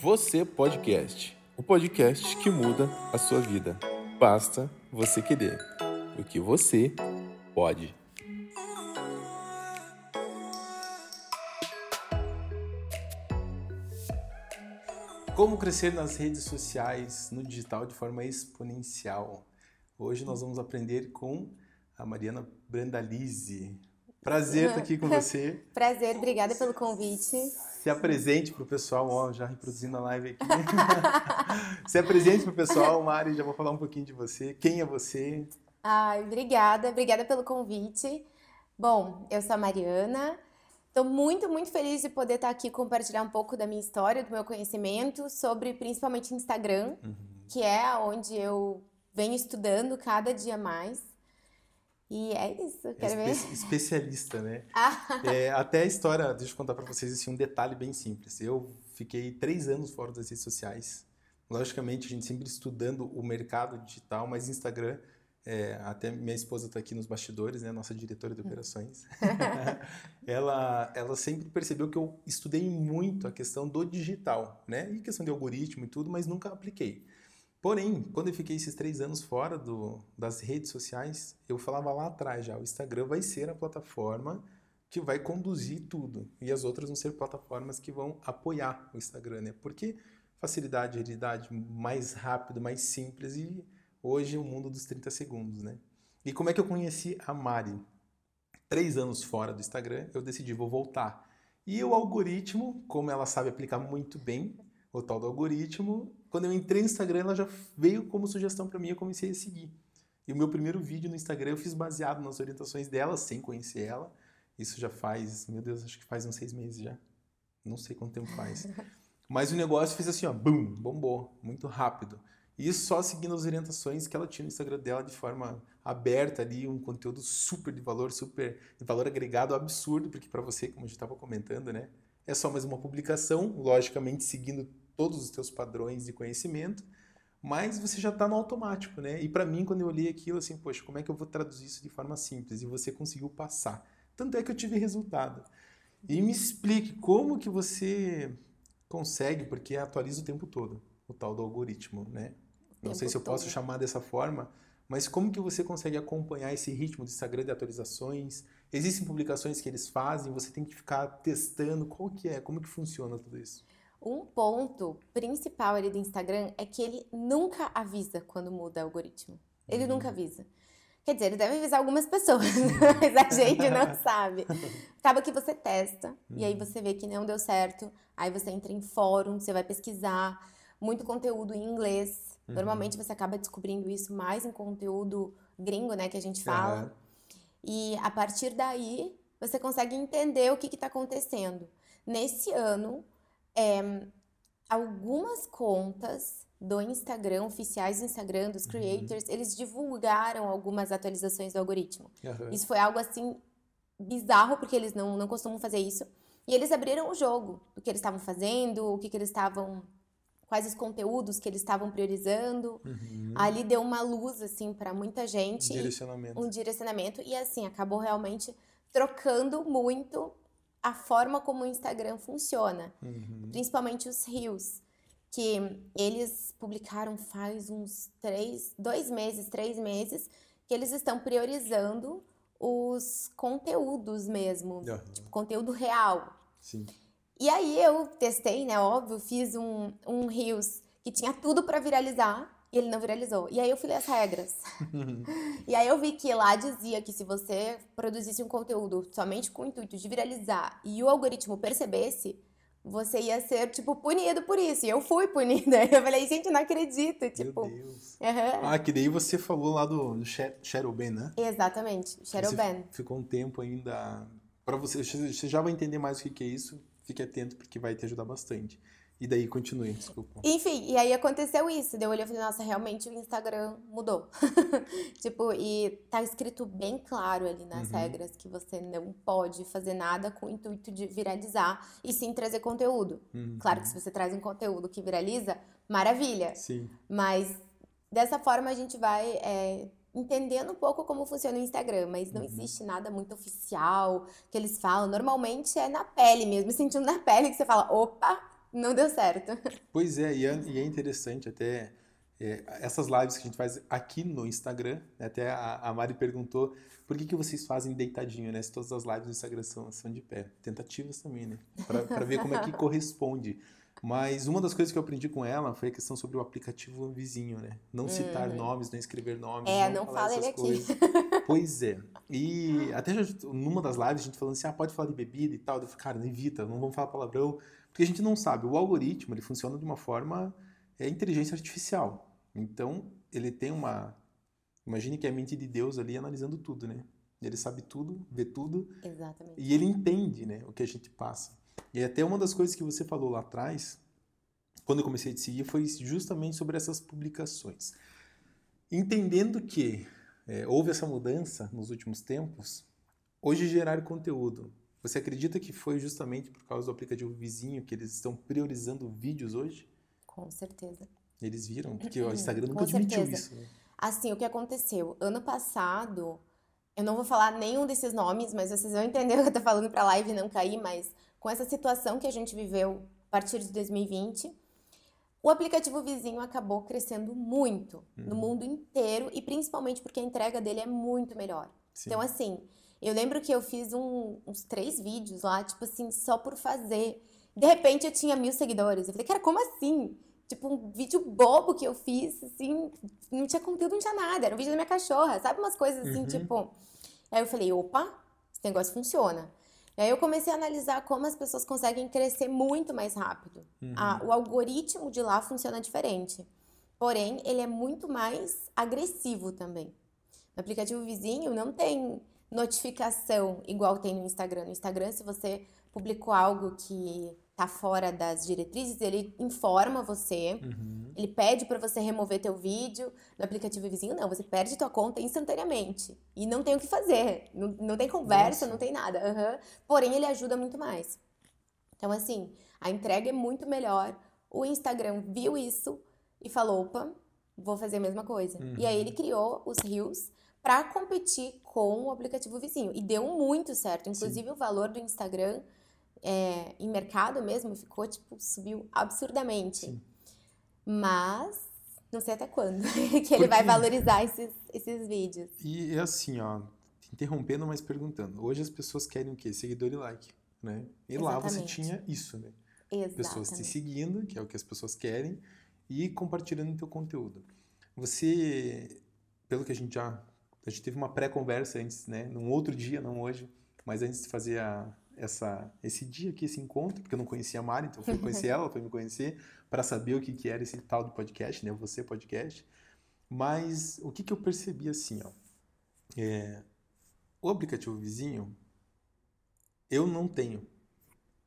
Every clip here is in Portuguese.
Você Podcast, o podcast que muda a sua vida. Basta você querer. O que você pode. Como crescer nas redes sociais, no digital, de forma exponencial. Hoje nós vamos aprender com a Mariana Brandalize. Prazer estar aqui com você. Prazer, obrigada pelo convite. Se apresente para o pessoal, ó, já reproduzindo a live aqui. Se apresente para o pessoal, Mari, já vou falar um pouquinho de você. Quem é você? Ai, obrigada, obrigada pelo convite. Bom, eu sou a Mariana. Estou muito, muito feliz de poder estar aqui compartilhar um pouco da minha história, do meu conhecimento sobre principalmente Instagram, uhum. que é onde eu venho estudando cada dia mais. E é isso, quero é ver. Especialista, né? Ah. é, até a história, deixa eu contar para vocês assim, um detalhe bem simples. Eu fiquei três anos fora das redes sociais. Logicamente, a gente sempre estudando o mercado digital, mas Instagram, é, até minha esposa está aqui nos bastidores, né? Nossa diretora de operações. ela, ela sempre percebeu que eu estudei muito a questão do digital, né? E questão de algoritmo e tudo, mas nunca apliquei. Porém, quando eu fiquei esses três anos fora do, das redes sociais, eu falava lá atrás já, o Instagram vai ser a plataforma que vai conduzir tudo. E as outras vão ser plataformas que vão apoiar o Instagram, né? Porque facilidade, agilidade, mais rápido, mais simples e hoje é o mundo dos 30 segundos, né? E como é que eu conheci a Mari? Três anos fora do Instagram, eu decidi, vou voltar. E o algoritmo, como ela sabe aplicar muito bem, o tal do algoritmo, quando eu entrei no Instagram, ela já veio como sugestão para mim, eu comecei a seguir. E o meu primeiro vídeo no Instagram eu fiz baseado nas orientações dela, sem conhecer ela. Isso já faz, meu Deus, acho que faz uns seis meses já. Não sei quanto tempo faz. Mas o negócio fez assim, ó, bum, bombou, muito rápido. E isso só seguindo as orientações que ela tinha no Instagram dela de forma aberta ali, um conteúdo super de valor, super de valor agregado absurdo, porque para você, como a gente estava comentando, né, é só mais uma publicação, logicamente seguindo todos os teus padrões de conhecimento, mas você já está no automático, né? E para mim, quando eu olhei aquilo, assim, poxa, como é que eu vou traduzir isso de forma simples? E você conseguiu passar. Tanto é que eu tive resultado. E me explique como que você consegue, porque atualiza o tempo todo, o tal do algoritmo, né? Não sei se eu posso chamar dessa forma, mas como que você consegue acompanhar esse ritmo do Instagram de atualizações? Existem publicações que eles fazem, você tem que ficar testando, qual que é? Como que funciona tudo isso? Um ponto principal ali do Instagram é que ele nunca avisa quando muda o algoritmo. Ele uhum. nunca avisa. Quer dizer, ele deve avisar algumas pessoas, mas a gente não sabe. Acaba que você testa uhum. e aí uhum. você vê que não deu certo. Aí você entra em fórum, você vai pesquisar. Muito conteúdo em inglês. Uhum. Normalmente você acaba descobrindo isso mais em conteúdo gringo, né, que a gente fala. E a partir daí você consegue entender o que está acontecendo. Nesse ano, é, algumas contas do Instagram, oficiais do Instagram, dos uhum. creators, uhum. eles divulgaram algumas atualizações do algoritmo. Uhum. Isso foi algo assim bizarro, porque eles não, não costumam fazer isso. E eles abriram o jogo do que eles estavam fazendo, o que, que eles estavam. Quais os conteúdos que eles estavam priorizando. Uhum. Ali deu uma luz, assim, para muita gente. Um direcionamento. Um direcionamento. E, assim, acabou realmente trocando muito a forma como o Instagram funciona, uhum. principalmente os Reels, que eles publicaram faz uns três, dois meses, três meses, que eles estão priorizando os conteúdos mesmo, uhum. tipo, conteúdo real. Sim. E aí eu testei, né, óbvio, fiz um, um Reels que tinha tudo para viralizar, e ele não viralizou. E aí eu fui ler as regras. e aí eu vi que lá dizia que se você produzisse um conteúdo somente com o intuito de viralizar e o algoritmo percebesse, você ia ser, tipo, punido por isso. E eu fui punida. Eu falei, gente, não acredito. Tipo, Meu Deus. Uhum. Ah, que daí você falou lá do, Ban, né? Exatamente, Ban. Ficou um tempo ainda. Para você, você já vai entender mais o que é isso. Fique atento, porque vai te ajudar bastante. E daí continue, desculpa. Enfim, e aí aconteceu isso. Daí eu olhei e falei, nossa, realmente o Instagram mudou. tipo, e tá escrito bem claro ali nas uhum. regras que você não pode fazer nada com o intuito de viralizar e sim trazer conteúdo. Uhum. Claro que se você traz um conteúdo que viraliza, maravilha. Sim. Mas dessa forma a gente vai é, entendendo um pouco como funciona o Instagram, mas não uhum. existe nada muito oficial que eles falam. Normalmente é na pele mesmo, sentindo na pele que você fala, opa não deu certo. Pois é, e é, e é interessante até é, essas lives que a gente faz aqui no Instagram, né, até a, a, Mari perguntou por que, que vocês fazem deitadinho, né? Se todas as lives do Instagram são, são de pé. Tentativas também, né? Para ver como é que corresponde. Mas uma das coisas que eu aprendi com ela foi a questão sobre o aplicativo vizinho, né? Não citar uhum. nomes, não escrever nomes. É, não, não fala ele coisas. aqui. Pois é. E até já, numa das lives a gente falando assim, ah, pode falar de bebida e tal. Eu falei, cara, evita, não vamos falar palavrão. Porque a gente não sabe. O algoritmo, ele funciona de uma forma... É inteligência artificial. Então, ele tem uma. Imagine que é a mente de Deus ali analisando tudo, né? Ele sabe tudo, vê tudo. Exatamente. E ele entende, né, o que a gente passa. E até uma das coisas que você falou lá atrás, quando eu comecei a te seguir, foi justamente sobre essas publicações. Entendendo que é, houve essa mudança nos últimos tempos, hoje gerar conteúdo. Você acredita que foi justamente por causa do aplicativo vizinho que eles estão priorizando vídeos hoje? Com certeza. Eles viram? Porque o Instagram nunca admitiu isso. Né? Assim, o que aconteceu? Ano passado, eu não vou falar nenhum desses nomes, mas vocês vão entender o que eu tô falando pra live não cair, mas com essa situação que a gente viveu a partir de 2020, o aplicativo vizinho acabou crescendo muito uhum. no mundo inteiro e principalmente porque a entrega dele é muito melhor. Sim. Então, assim, eu lembro que eu fiz um, uns três vídeos lá, tipo assim, só por fazer. De repente eu tinha mil seguidores. Eu falei, cara, como assim? Tipo, um vídeo bobo que eu fiz, assim, não tinha conteúdo, não tinha nada. Era um vídeo da minha cachorra, sabe? Umas coisas assim, uhum. tipo. Aí eu falei, opa, esse negócio funciona. E aí eu comecei a analisar como as pessoas conseguem crescer muito mais rápido. Uhum. O algoritmo de lá funciona diferente. Porém, ele é muito mais agressivo também. No aplicativo vizinho não tem notificação igual tem no Instagram. No Instagram, se você publicou algo que tá fora das diretrizes, ele informa você, uhum. ele pede para você remover teu vídeo no aplicativo vizinho, não, você perde tua conta instantaneamente e não tem o que fazer, não, não tem conversa, Nossa. não tem nada, uhum. porém ele ajuda muito mais. Então assim, a entrega é muito melhor, o Instagram viu isso e falou, opa, vou fazer a mesma coisa. Uhum. E aí ele criou os Reels para competir com o aplicativo vizinho e deu muito certo, inclusive Sim. o valor do Instagram é, em mercado mesmo ficou, tipo, subiu absurdamente. Sim. Mas não sei até quando que ele vai valorizar esses, esses vídeos. E é assim, ó, interrompendo, mas perguntando. Hoje as pessoas querem o quê? Seguidor e like, né? E Exatamente. lá você tinha isso, né? Exatamente. Pessoas te seguindo, que é o que as pessoas querem, e compartilhando o teu conteúdo. Você, pelo que a gente já... A gente teve uma pré-conversa antes, né? Num outro dia, não hoje, mas antes de fazer a, essa, esse dia aqui, esse encontro, porque eu não conhecia a Mari, então fui conhecer ela, foi me conhecer, para saber o que, que era esse tal de podcast, né? Você podcast. Mas o que, que eu percebi assim, ó. É, o aplicativo vizinho, eu não tenho,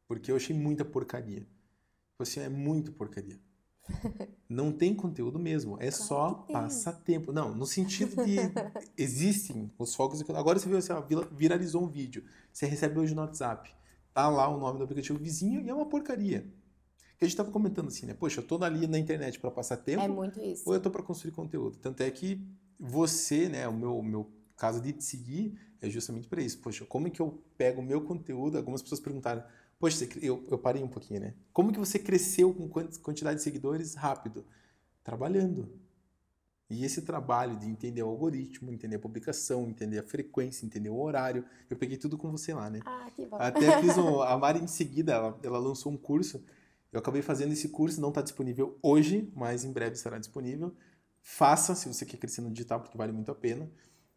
porque eu achei muita porcaria. Tipo assim, é muito porcaria. Não tem conteúdo mesmo, é claro só passatempo. Não, no sentido de existem os focos. Agora você viu assim, ó, viralizou um vídeo. Você recebe hoje no WhatsApp. Tá lá o nome do aplicativo vizinho e é uma porcaria. Que a gente estava comentando assim, né? Poxa, eu tô ali na internet para passar tempo. É muito isso. Ou eu tô para construir conteúdo. Tanto é que você, né, o meu, meu caso de te seguir é justamente para isso. Poxa, como é que eu pego o meu conteúdo? Algumas pessoas perguntaram, poxa, eu, eu parei um pouquinho, né? Como que você cresceu com quantidade de seguidores rápido? Trabalhando. E esse trabalho de entender o algoritmo, entender a publicação, entender a frequência, entender o horário, eu peguei tudo com você lá, né? Ah, que bom. Até fiz um, a Mari em seguida, ela, ela lançou um curso. Eu acabei fazendo esse curso, não está disponível hoje, mas em breve estará disponível. Faça se você quer crescer no digital, porque vale muito a pena.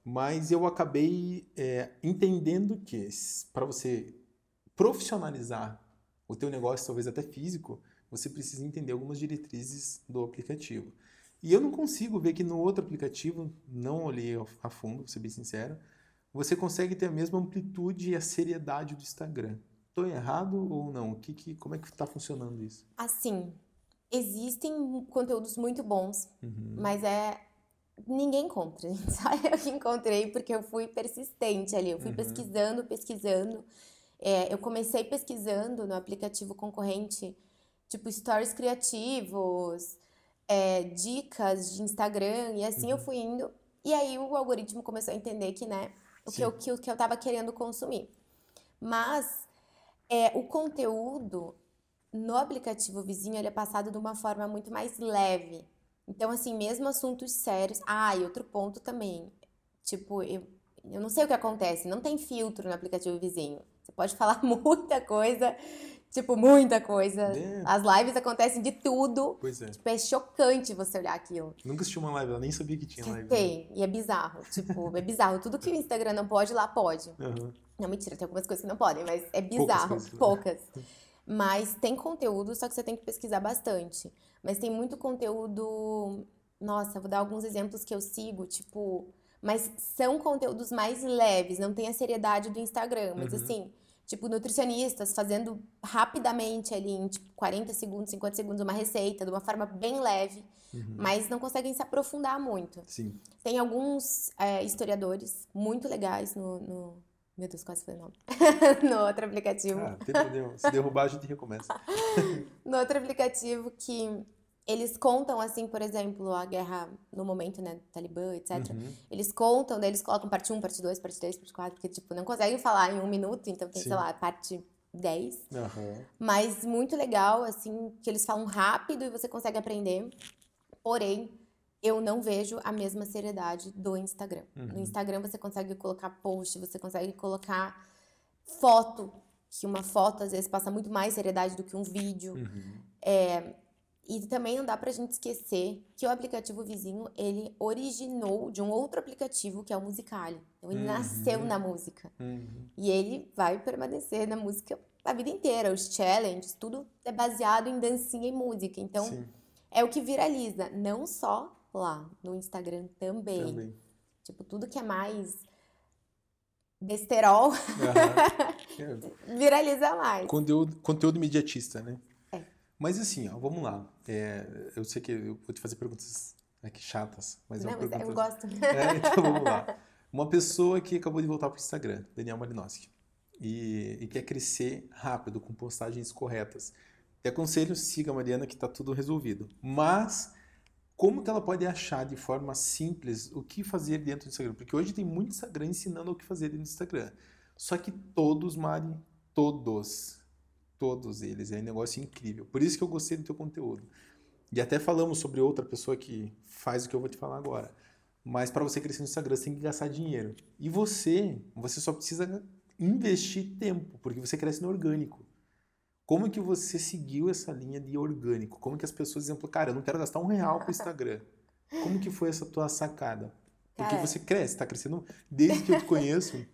Mas eu acabei é, entendendo que para você profissionalizar o teu negócio, talvez até físico, você precisa entender algumas diretrizes do aplicativo. E eu não consigo ver que no outro aplicativo, não olhei a fundo, vou ser bem sincero, você consegue ter a mesma amplitude e a seriedade do Instagram. Estou errado ou não? Que, que, como é que está funcionando isso? Assim, existem conteúdos muito bons, uhum. mas é ninguém encontra. Só eu que encontrei porque eu fui persistente ali. Eu fui uhum. pesquisando, pesquisando. É, eu comecei pesquisando no aplicativo concorrente, tipo stories criativos, é, dicas de Instagram, e assim uhum. eu fui indo. E aí o algoritmo começou a entender que, né, o que eu, que, que eu tava querendo consumir. Mas é, o conteúdo, no aplicativo vizinho ele é passado de uma forma muito mais leve. Então, assim, mesmo assuntos sérios. Ah, e outro ponto também. Tipo, eu, eu não sei o que acontece, não tem filtro no aplicativo vizinho. Você pode falar muita coisa, tipo, muita coisa. É. As lives acontecem de tudo. Pois é. Tipo, é chocante você olhar aquilo. Nunca assisti uma live, ela nem sabia que tinha live. Tem, né? e é bizarro. Tipo, é bizarro. Tudo que o Instagram não pode, lá pode. Uhum. Não, mentira, tem algumas coisas que não podem, mas é bizarro. Poucas. poucas. Mas tem conteúdo, só que você tem que pesquisar bastante. Mas tem muito conteúdo. Nossa, vou dar alguns exemplos que eu sigo, tipo. Mas são conteúdos mais leves, não tem a seriedade do Instagram. Mas uhum. assim, tipo, nutricionistas fazendo rapidamente ali, em tipo, 40 segundos, 50 segundos, uma receita, de uma forma bem leve. Uhum. Mas não conseguem se aprofundar muito. Sim. Tem alguns é, historiadores muito legais no, no meu Deus, quase foi o nome. no outro aplicativo. Ah, problema. Se derrubar, a gente recomeça. no outro aplicativo que eles contam, assim, por exemplo, a guerra no momento, né, do Talibã, etc. Uhum. Eles contam, daí eles colocam parte 1, parte 2, parte 3, parte 4, porque, tipo, não conseguem falar em um minuto, então tem, Sim. sei lá, parte 10. Uhum. Mas muito legal, assim, que eles falam rápido e você consegue aprender. Porém, eu não vejo a mesma seriedade do Instagram. Uhum. No Instagram você consegue colocar post, você consegue colocar foto, que uma foto às vezes passa muito mais seriedade do que um vídeo. Uhum. É, e também não dá pra gente esquecer que o aplicativo vizinho, ele originou de um outro aplicativo que é o Musicali. Então ele uhum. nasceu na música. Uhum. E ele vai permanecer na música a vida inteira. Os challenges, tudo é baseado em dancinha e música. Então Sim. é o que viraliza, não só lá no Instagram também. também. Tipo, tudo que é mais besterol uhum. viraliza mais. Conteúdo, conteúdo imediatista, né? É. Mas assim, ó, vamos lá. É, eu sei que eu vou te fazer perguntas aqui chatas, mas, Não, é mas pergunta... eu gosto. É, então vamos lá. Uma pessoa que acabou de voltar para o Instagram, Daniel Malinowski, e, e, quer crescer rápido, com postagens corretas. Te aconselho, siga a Mariana que está tudo resolvido. Mas como que ela pode achar de forma simples o que fazer dentro do Instagram? Porque hoje tem muito Instagram ensinando o que fazer dentro do Instagram. Só que todos, Mari, todos, todos eles, é um negócio incrível. Por isso que eu gostei do teu conteúdo. E até falamos sobre outra pessoa que faz o que eu vou te falar agora. Mas para você crescer no Instagram, você tem que gastar dinheiro. E você, você só precisa investir tempo, porque você cresce no orgânico. Como que você seguiu essa linha de orgânico? Como que as pessoas diziam, cara, eu não quero gastar um real com o Instagram. Como que foi essa tua sacada? Porque cara, você cresce, tá crescendo. Desde que eu te conheço,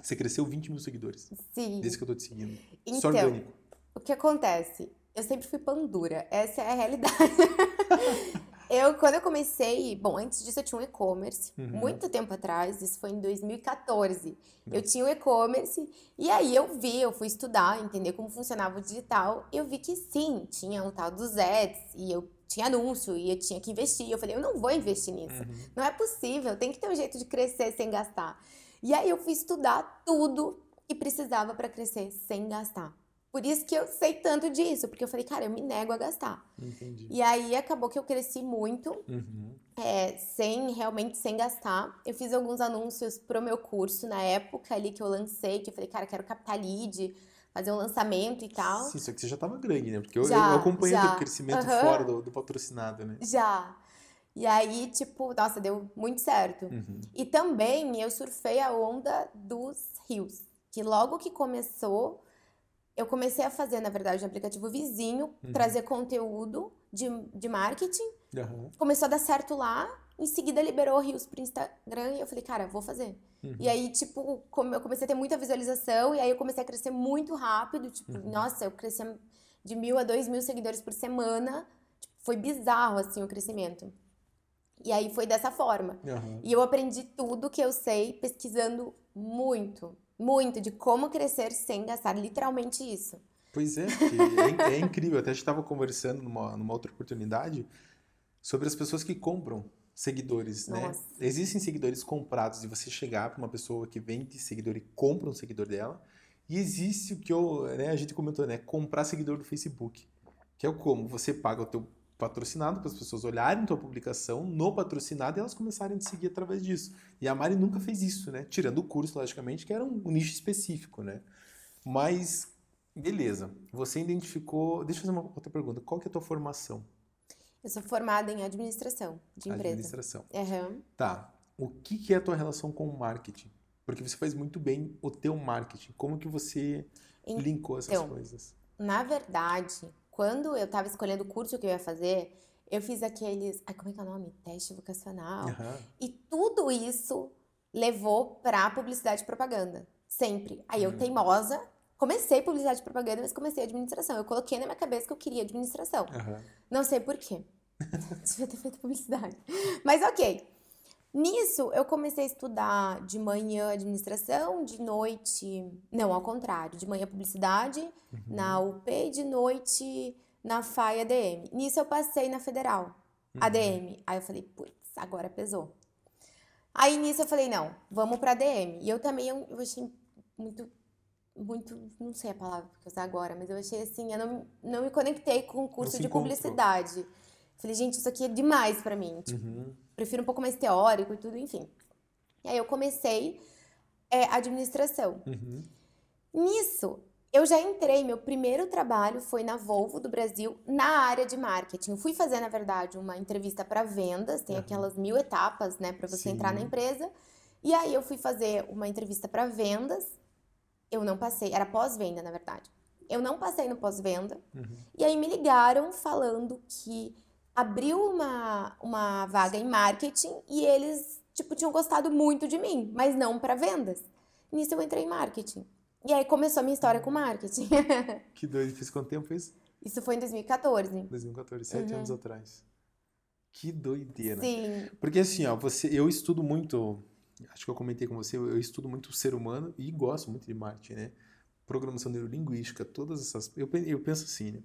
você cresceu 20 mil seguidores. Sim. Desde que eu tô te seguindo. Então, Só orgânico. O que acontece? Eu sempre fui pandura. Essa é a realidade. Eu, quando eu comecei, bom, antes disso eu tinha um e-commerce, uhum. muito tempo atrás, isso foi em 2014. Uhum. Eu tinha um e-commerce e aí eu vi, eu fui estudar, entender como funcionava o digital, eu vi que sim, tinha o tal dos ads e eu tinha anúncio e eu tinha que investir. Eu falei, eu não vou investir nisso. Uhum. Não é possível, tem que ter um jeito de crescer sem gastar. E aí eu fui estudar tudo que precisava para crescer sem gastar. Por isso que eu sei tanto disso, porque eu falei, cara, eu me nego a gastar. Entendi. E aí acabou que eu cresci muito, uhum. é, sem realmente sem gastar. Eu fiz alguns anúncios pro meu curso na época ali que eu lancei, que eu falei, cara, quero captar lead, fazer um lançamento e tal. Sim, só que você já tava grande, né? Porque eu, já, eu acompanhei o crescimento uhum. fora do, do, patrocinado, né? Já. E aí, tipo, nossa, deu muito certo. Uhum. E também eu surfei a onda dos rios. Que logo que começou, eu comecei a fazer, na verdade, um aplicativo vizinho, uhum. trazer conteúdo de, de marketing. Uhum. Começou a dar certo lá. Em seguida, liberou Rios pro Instagram e eu falei, cara, vou fazer. Uhum. E aí, tipo, eu comecei a ter muita visualização e aí eu comecei a crescer muito rápido. Tipo, uhum. nossa, eu cresci de mil a dois mil seguidores por semana. Tipo, foi bizarro, assim, o crescimento. E aí foi dessa forma. E eu aprendi tudo que eu sei pesquisando muito muito de como crescer sem gastar, literalmente isso. Pois é, é, é, incrível. Até a gente estava conversando numa, numa outra oportunidade sobre as pessoas que compram seguidores, né? Nossa. né? Existem seguidores comprados e você chegar para uma pessoa que vende seguidor e compra um seguidor dela. E existe o que eu, né, a gente comentou, né? Comprar seguidor do Facebook. Que é o como? Você paga o teu patrocinado para as pessoas olharem tua publicação no patrocinado e elas começarem a te seguir através disso. E a Mari nunca fez isso, né? Tirando o curso, logicamente, que era um, nicho específico, né? Mas Beleza. Você identificou. Deixa eu fazer uma outra pergunta. Qual que é a tua formação? Eu sou formada em administração de empresa. Administração. Uhum. Tá. O que, que é a tua relação com o marketing? Porque você faz muito bem o teu marketing. Como que você então, linkou essas coisas? Na verdade, quando eu estava escolhendo o curso que eu ia fazer, eu fiz aqueles. Ai, como é que é o nome? Teste vocacional. Uhum. E tudo isso levou para publicidade e propaganda. Sempre. Aí eu, uhum. teimosa, comecei publicidade e propaganda, mas comecei administração. Eu coloquei na minha cabeça que eu queria administração. Uhum. Não sei por quê. Devia ter feito publicidade. Mas ok. Nisso, eu comecei a estudar de manhã administração, de noite. Não, ao contrário. De manhã publicidade uhum. na UP e de noite na FAI ADM. Nisso, eu passei na Federal, uhum. ADM. Aí eu falei, putz, agora pesou. Aí nisso eu falei, não, vamos pra ADM. E eu também eu, eu achei muito muito, não sei a palavra que usar agora, mas eu achei assim, eu não, não me conectei com o curso de publicidade. Falei, gente, isso aqui é demais para mim. Tipo, uhum. Prefiro um pouco mais teórico e tudo, enfim. E aí eu comecei é, administração. Uhum. Nisso, eu já entrei, meu primeiro trabalho foi na Volvo do Brasil, na área de marketing. Eu fui fazer, na verdade, uma entrevista para vendas, tem uhum. aquelas mil etapas, né, para você Sim. entrar na empresa. E aí eu fui fazer uma entrevista para vendas eu não passei, era pós-venda, na verdade. Eu não passei no pós-venda. Uhum. E aí me ligaram falando que abriu uma, uma vaga em marketing e eles, tipo, tinham gostado muito de mim, mas não para vendas. Nisso eu entrei em marketing. E aí começou a minha história com marketing. que doido, fez quanto tempo isso? Isso foi em 2014. 2014, sete uhum. anos atrás. Que doideira. Sim. Porque assim, ó, você, eu estudo muito acho que eu comentei com você, eu estudo muito o ser humano e gosto muito de marketing, né? Programação neurolinguística, todas essas. Eu, eu penso assim, né?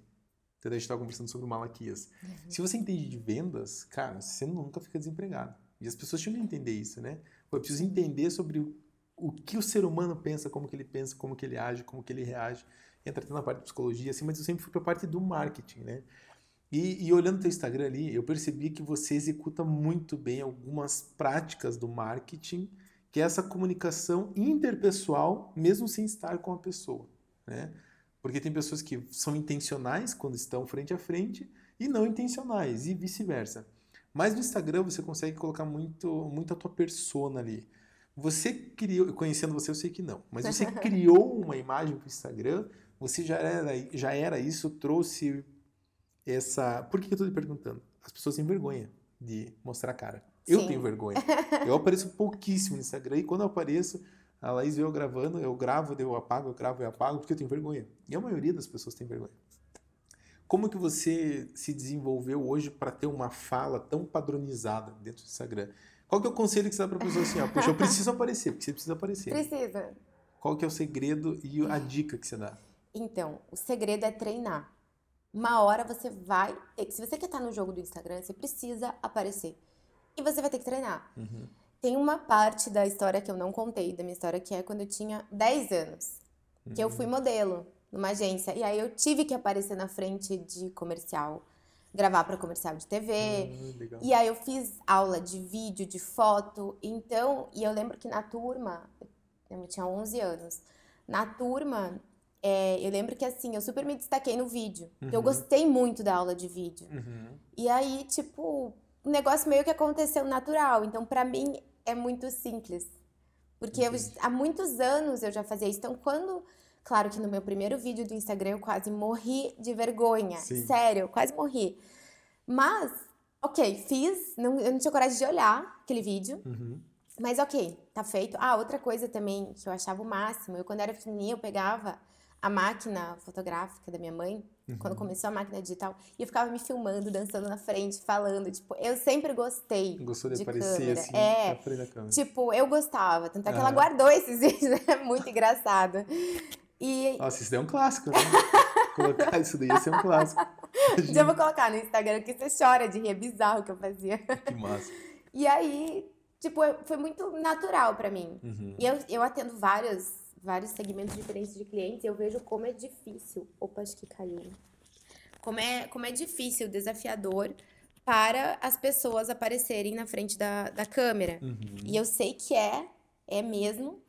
Até a gente estava conversando sobre o Malaquias. Uhum. Se você entende de vendas, cara, você nunca fica desempregado. E as pessoas tinham que entender isso, né? Eu preciso entender sobre o, o que o ser humano pensa, como que ele pensa, como que ele age, como que ele reage. Entra até na parte de psicologia, assim, mas eu sempre fui para a parte do marketing, né? E, e olhando o teu Instagram ali, eu percebi que você executa muito bem algumas práticas do marketing, que é essa comunicação interpessoal, mesmo sem estar com a pessoa, né? Porque tem pessoas que são intencionais quando estão frente a frente e não intencionais, e vice-versa. Mas no Instagram você consegue colocar muito, muito a tua persona ali. Você criou, conhecendo você eu sei que não, mas você criou uma imagem para o Instagram, você já era, já era isso, trouxe essa. Por que eu estou te perguntando? As pessoas têm vergonha de mostrar a cara. Eu Sim. tenho vergonha. Eu apareço pouquíssimo no Instagram e quando eu apareço, a Laís vê eu gravando, eu gravo, eu apago, eu gravo, eu apago, porque eu tenho vergonha. E a maioria das pessoas tem vergonha. Como que você se desenvolveu hoje para ter uma fala tão padronizada dentro do Instagram? Qual que é o conselho que você dá para pessoa assim, ó, poxa, eu preciso aparecer, porque você precisa aparecer. Precisa. Qual que é o segredo e a dica que você dá? Então, o segredo é treinar uma hora você vai. Se você quer estar no jogo do Instagram, você precisa aparecer. E você vai ter que treinar. Uhum. Tem uma parte da história que eu não contei, da minha história, que é quando eu tinha 10 anos. Uhum. Que eu fui uhum. modelo numa agência. E aí eu tive que aparecer na frente de comercial. Gravar para comercial de TV. Uhum, e aí eu fiz aula de vídeo, de foto. Então, e eu lembro que na turma, eu tinha 11 anos. Na turma, é, eu lembro que assim, eu super me destaquei no vídeo. Uhum. Eu gostei muito da aula de vídeo. Uhum. E aí, tipo, o negócio meio que aconteceu natural. Então, para mim, é muito simples. Porque eu, há muitos anos eu já fazia isso. Então, quando. Claro que no meu primeiro vídeo do Instagram eu quase morri de vergonha. Sim. Sério, eu quase morri. Mas, ok, fiz. Não, eu não tinha coragem de olhar aquele vídeo. Uhum. Mas ok, tá feito. Ah, outra coisa também que eu achava o máximo. Eu, quando era pequenininha, eu pegava a máquina fotográfica da minha mãe, uhum. quando começou a máquina digital, e eu ficava me filmando, dançando na frente, falando, tipo, eu sempre gostei Gostou de, de aparecer câmera. assim, é, da câmera. Tipo, eu gostava, tanto é que ela guardou esses vídeos, é muito engraçado. E... Nossa, isso daí é um clássico, né? colocar isso daí ia ser um clássico. Já vou colocar no Instagram que você chora de rir, é bizarro o que eu fazia. Que massa. E aí, tipo, foi muito natural para mim. Uhum. E eu, eu atendo vários vários segmentos diferentes de clientes, eu vejo como é difícil. Opa, acho que caiu. Como é, como é difícil, desafiador para as pessoas aparecerem na frente da, da câmera. Uhum. E eu sei que é, é mesmo,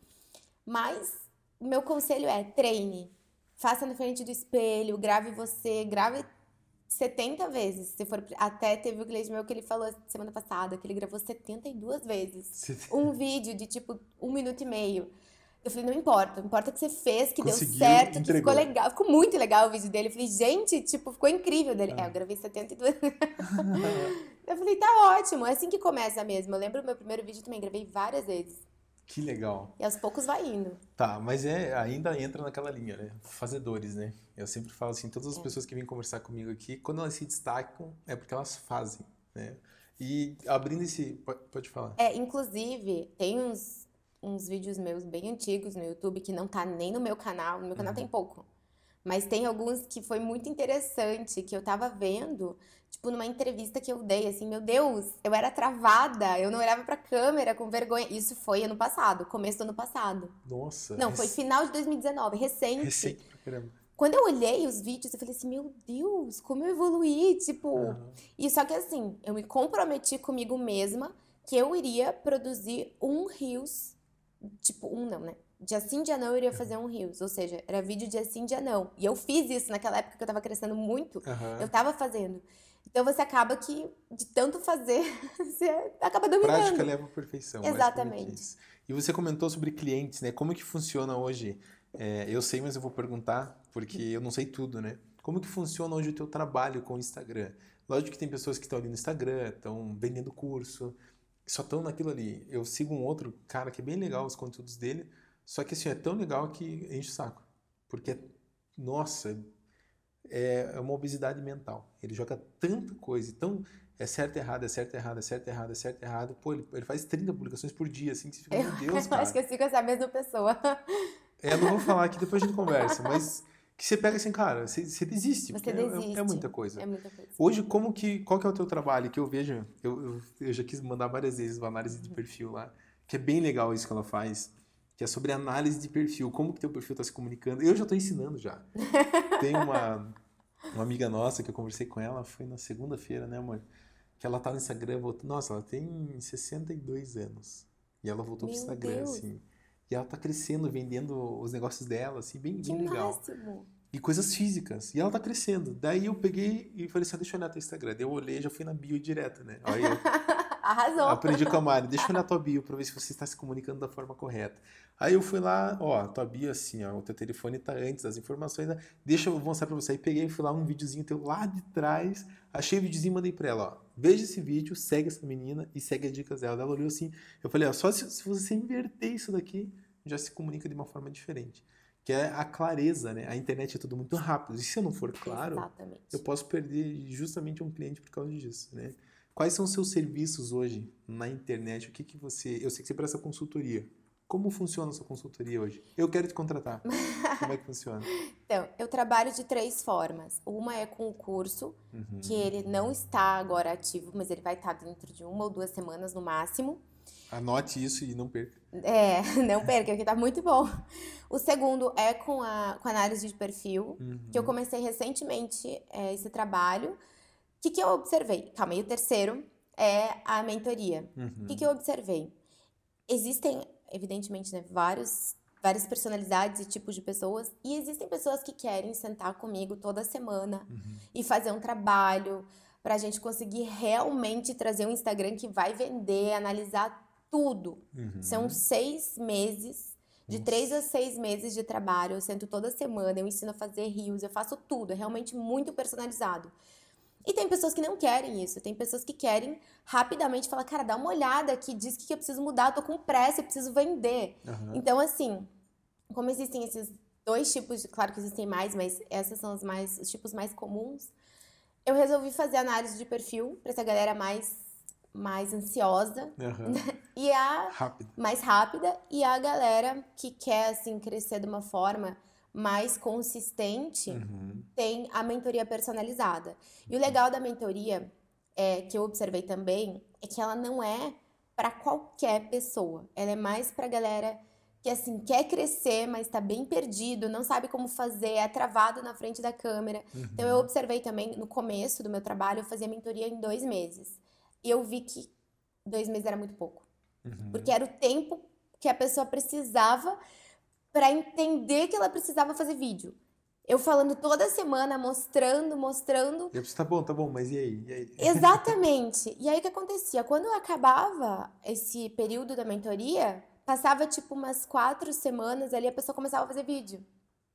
mas o meu conselho é treine, faça na frente do espelho, grave você, grave 70 vezes. Se for até teve um cliente meu que ele falou semana passada que ele gravou 72 vezes um vídeo de tipo um minuto e meio. Eu falei, não importa, importa que você fez, que Conseguiu, deu certo, entregou. que ficou legal. Ficou muito legal o vídeo dele. Eu falei, gente, tipo, ficou incrível dele. Ah. É, eu gravei 72. eu falei, tá ótimo, é assim que começa mesmo. Eu lembro meu primeiro vídeo também, gravei várias vezes. Que legal. E aos poucos vai indo. Tá, mas é, ainda entra naquela linha, né? Fazedores, né? Eu sempre falo assim, todas as é. pessoas que vêm conversar comigo aqui, quando elas se destacam, é porque elas fazem, né? E abrindo esse. Pode falar. É, inclusive, tem uns uns vídeos meus bem antigos no YouTube que não tá nem no meu canal. No meu canal uhum. tem pouco. Mas tem alguns que foi muito interessante, que eu tava vendo, tipo, numa entrevista que eu dei, assim, meu Deus, eu era travada, eu não olhava pra câmera com vergonha. Isso foi ano passado, começo do ano passado. Nossa. Não, foi final de 2019, recente. Recente pra caramba. Quando eu olhei os vídeos, eu falei assim, meu Deus, como eu evoluí, tipo... Uhum. E só que assim, eu me comprometi comigo mesma que eu iria produzir um Rios Tipo, um não, né? Dia sim, dia não, eu iria fazer um Rios. Ou seja, era vídeo dia sim, dia não. E eu fiz isso naquela época que eu tava crescendo muito. Uhum. Eu tava fazendo. Então você acaba que, de tanto fazer, você acaba dominando. Prática leva à perfeição. Exatamente. E você comentou sobre clientes, né? Como que funciona hoje? É, eu sei, mas eu vou perguntar, porque eu não sei tudo, né? Como que funciona hoje o teu trabalho com o Instagram? Lógico que tem pessoas que estão ali no Instagram, estão vendendo curso, só estão naquilo ali. Eu sigo um outro cara que é bem legal os conteúdos dele, só que assim, é tão legal que enche o saco. Porque, nossa, é, é uma obesidade mental. Ele joga tanta coisa, então é certo, errado, é certo, errado, é certo, errado, é certo, errado. Pô, ele, ele faz 30 publicações por dia, assim, que você fica, meu Deus, cara. Eu acho que eu sigo essa mesma pessoa. É, não vou falar aqui, depois a gente conversa, mas que você pega assim, cara, você, você desiste. Você desiste. É, é, muita coisa. É muita coisa. Hoje, como que, qual que é o teu trabalho? Que eu vejo, eu, eu, eu já quis mandar várias vezes uma análise de perfil lá, que é bem legal isso que ela faz, que é sobre análise de perfil, como que teu perfil está se comunicando. Eu já estou ensinando já. Tem uma, uma amiga nossa que eu conversei com ela, foi na segunda-feira, né, amor? Que ela tá no Instagram, voltou, nossa, ela tem 62 anos. E ela voltou Meu pro Instagram, Deus. assim. E ela tá crescendo, vendendo os negócios dela, assim, bem, bem legal. Máximo. E coisas físicas. E ela tá crescendo. Daí eu peguei e falei assim, ah, deixa eu olhar teu Instagram. Daí eu olhei já fui na bio direto, né? Aí eu Arrasou. Aprendi com a Mari, deixa eu olhar tua bio pra ver se você está se comunicando da forma correta. Aí eu fui lá, ó, tua bio assim, ó, o teu telefone tá antes das informações, né? deixa eu mostrar pra você. Aí peguei e fui lá um videozinho teu lá de trás, achei o videozinho e mandei pra ela, ó, veja esse vídeo, segue essa menina e segue as dicas dela. Ela olhou assim, eu falei, ó, só se, se você inverter isso daqui, já se comunica de uma forma diferente. Que é a clareza, né? A internet é tudo muito rápido. E se eu não for claro, Exatamente. eu posso perder justamente um cliente por causa disso, né? Quais são os seus serviços hoje na internet? O que que você... Eu sei que você presta consultoria. Como funciona a sua consultoria hoje? Eu quero te contratar. Como é que funciona? Então, eu trabalho de três formas. Uma é com o curso, uhum. que ele não está agora ativo, mas ele vai estar dentro de uma ou duas semanas no máximo. Anote isso e não perca. É, não perca, que tá muito bom. O segundo é com a com análise de perfil, uhum. que eu comecei recentemente é, esse trabalho. O que, que eu observei? Calma, e o terceiro é a mentoria. O uhum. que, que eu observei? Existem, evidentemente, né, vários, várias personalidades e tipos de pessoas, e existem pessoas que querem sentar comigo toda semana uhum. e fazer um trabalho para a gente conseguir realmente trazer um Instagram que vai vender, analisar tudo. Uhum. São seis meses, de Nossa. três a seis meses de trabalho. Eu sento toda semana, eu ensino a fazer rios, eu faço tudo. É realmente muito personalizado. E tem pessoas que não querem isso. Tem pessoas que querem rapidamente falar, cara, dá uma olhada aqui, diz que eu preciso mudar, eu tô com pressa, eu preciso vender. Uhum. Então, assim, como existem esses dois tipos, de, claro que existem mais, mas esses são os mais os tipos mais comuns. Eu resolvi fazer análise de perfil para essa galera mais mais ansiosa uhum. e a Rápido. mais rápida e a galera que quer assim crescer de uma forma mais consistente uhum. tem a mentoria personalizada. E o legal da mentoria é que eu observei também é que ela não é para qualquer pessoa. Ela é mais para galera que assim quer crescer, mas está bem perdido, não sabe como fazer, é travado na frente da câmera. Uhum. Então eu observei também no começo do meu trabalho, eu fazia mentoria em dois meses. E eu vi que dois meses era muito pouco. Uhum. Porque era o tempo que a pessoa precisava para entender que ela precisava fazer vídeo. Eu falando toda semana, mostrando, mostrando. Eu disse, tá bom, tá bom, mas e aí? E aí? Exatamente. E aí o que acontecia? Quando acabava esse período da mentoria, passava tipo umas quatro semanas ali, a pessoa começava a fazer vídeo.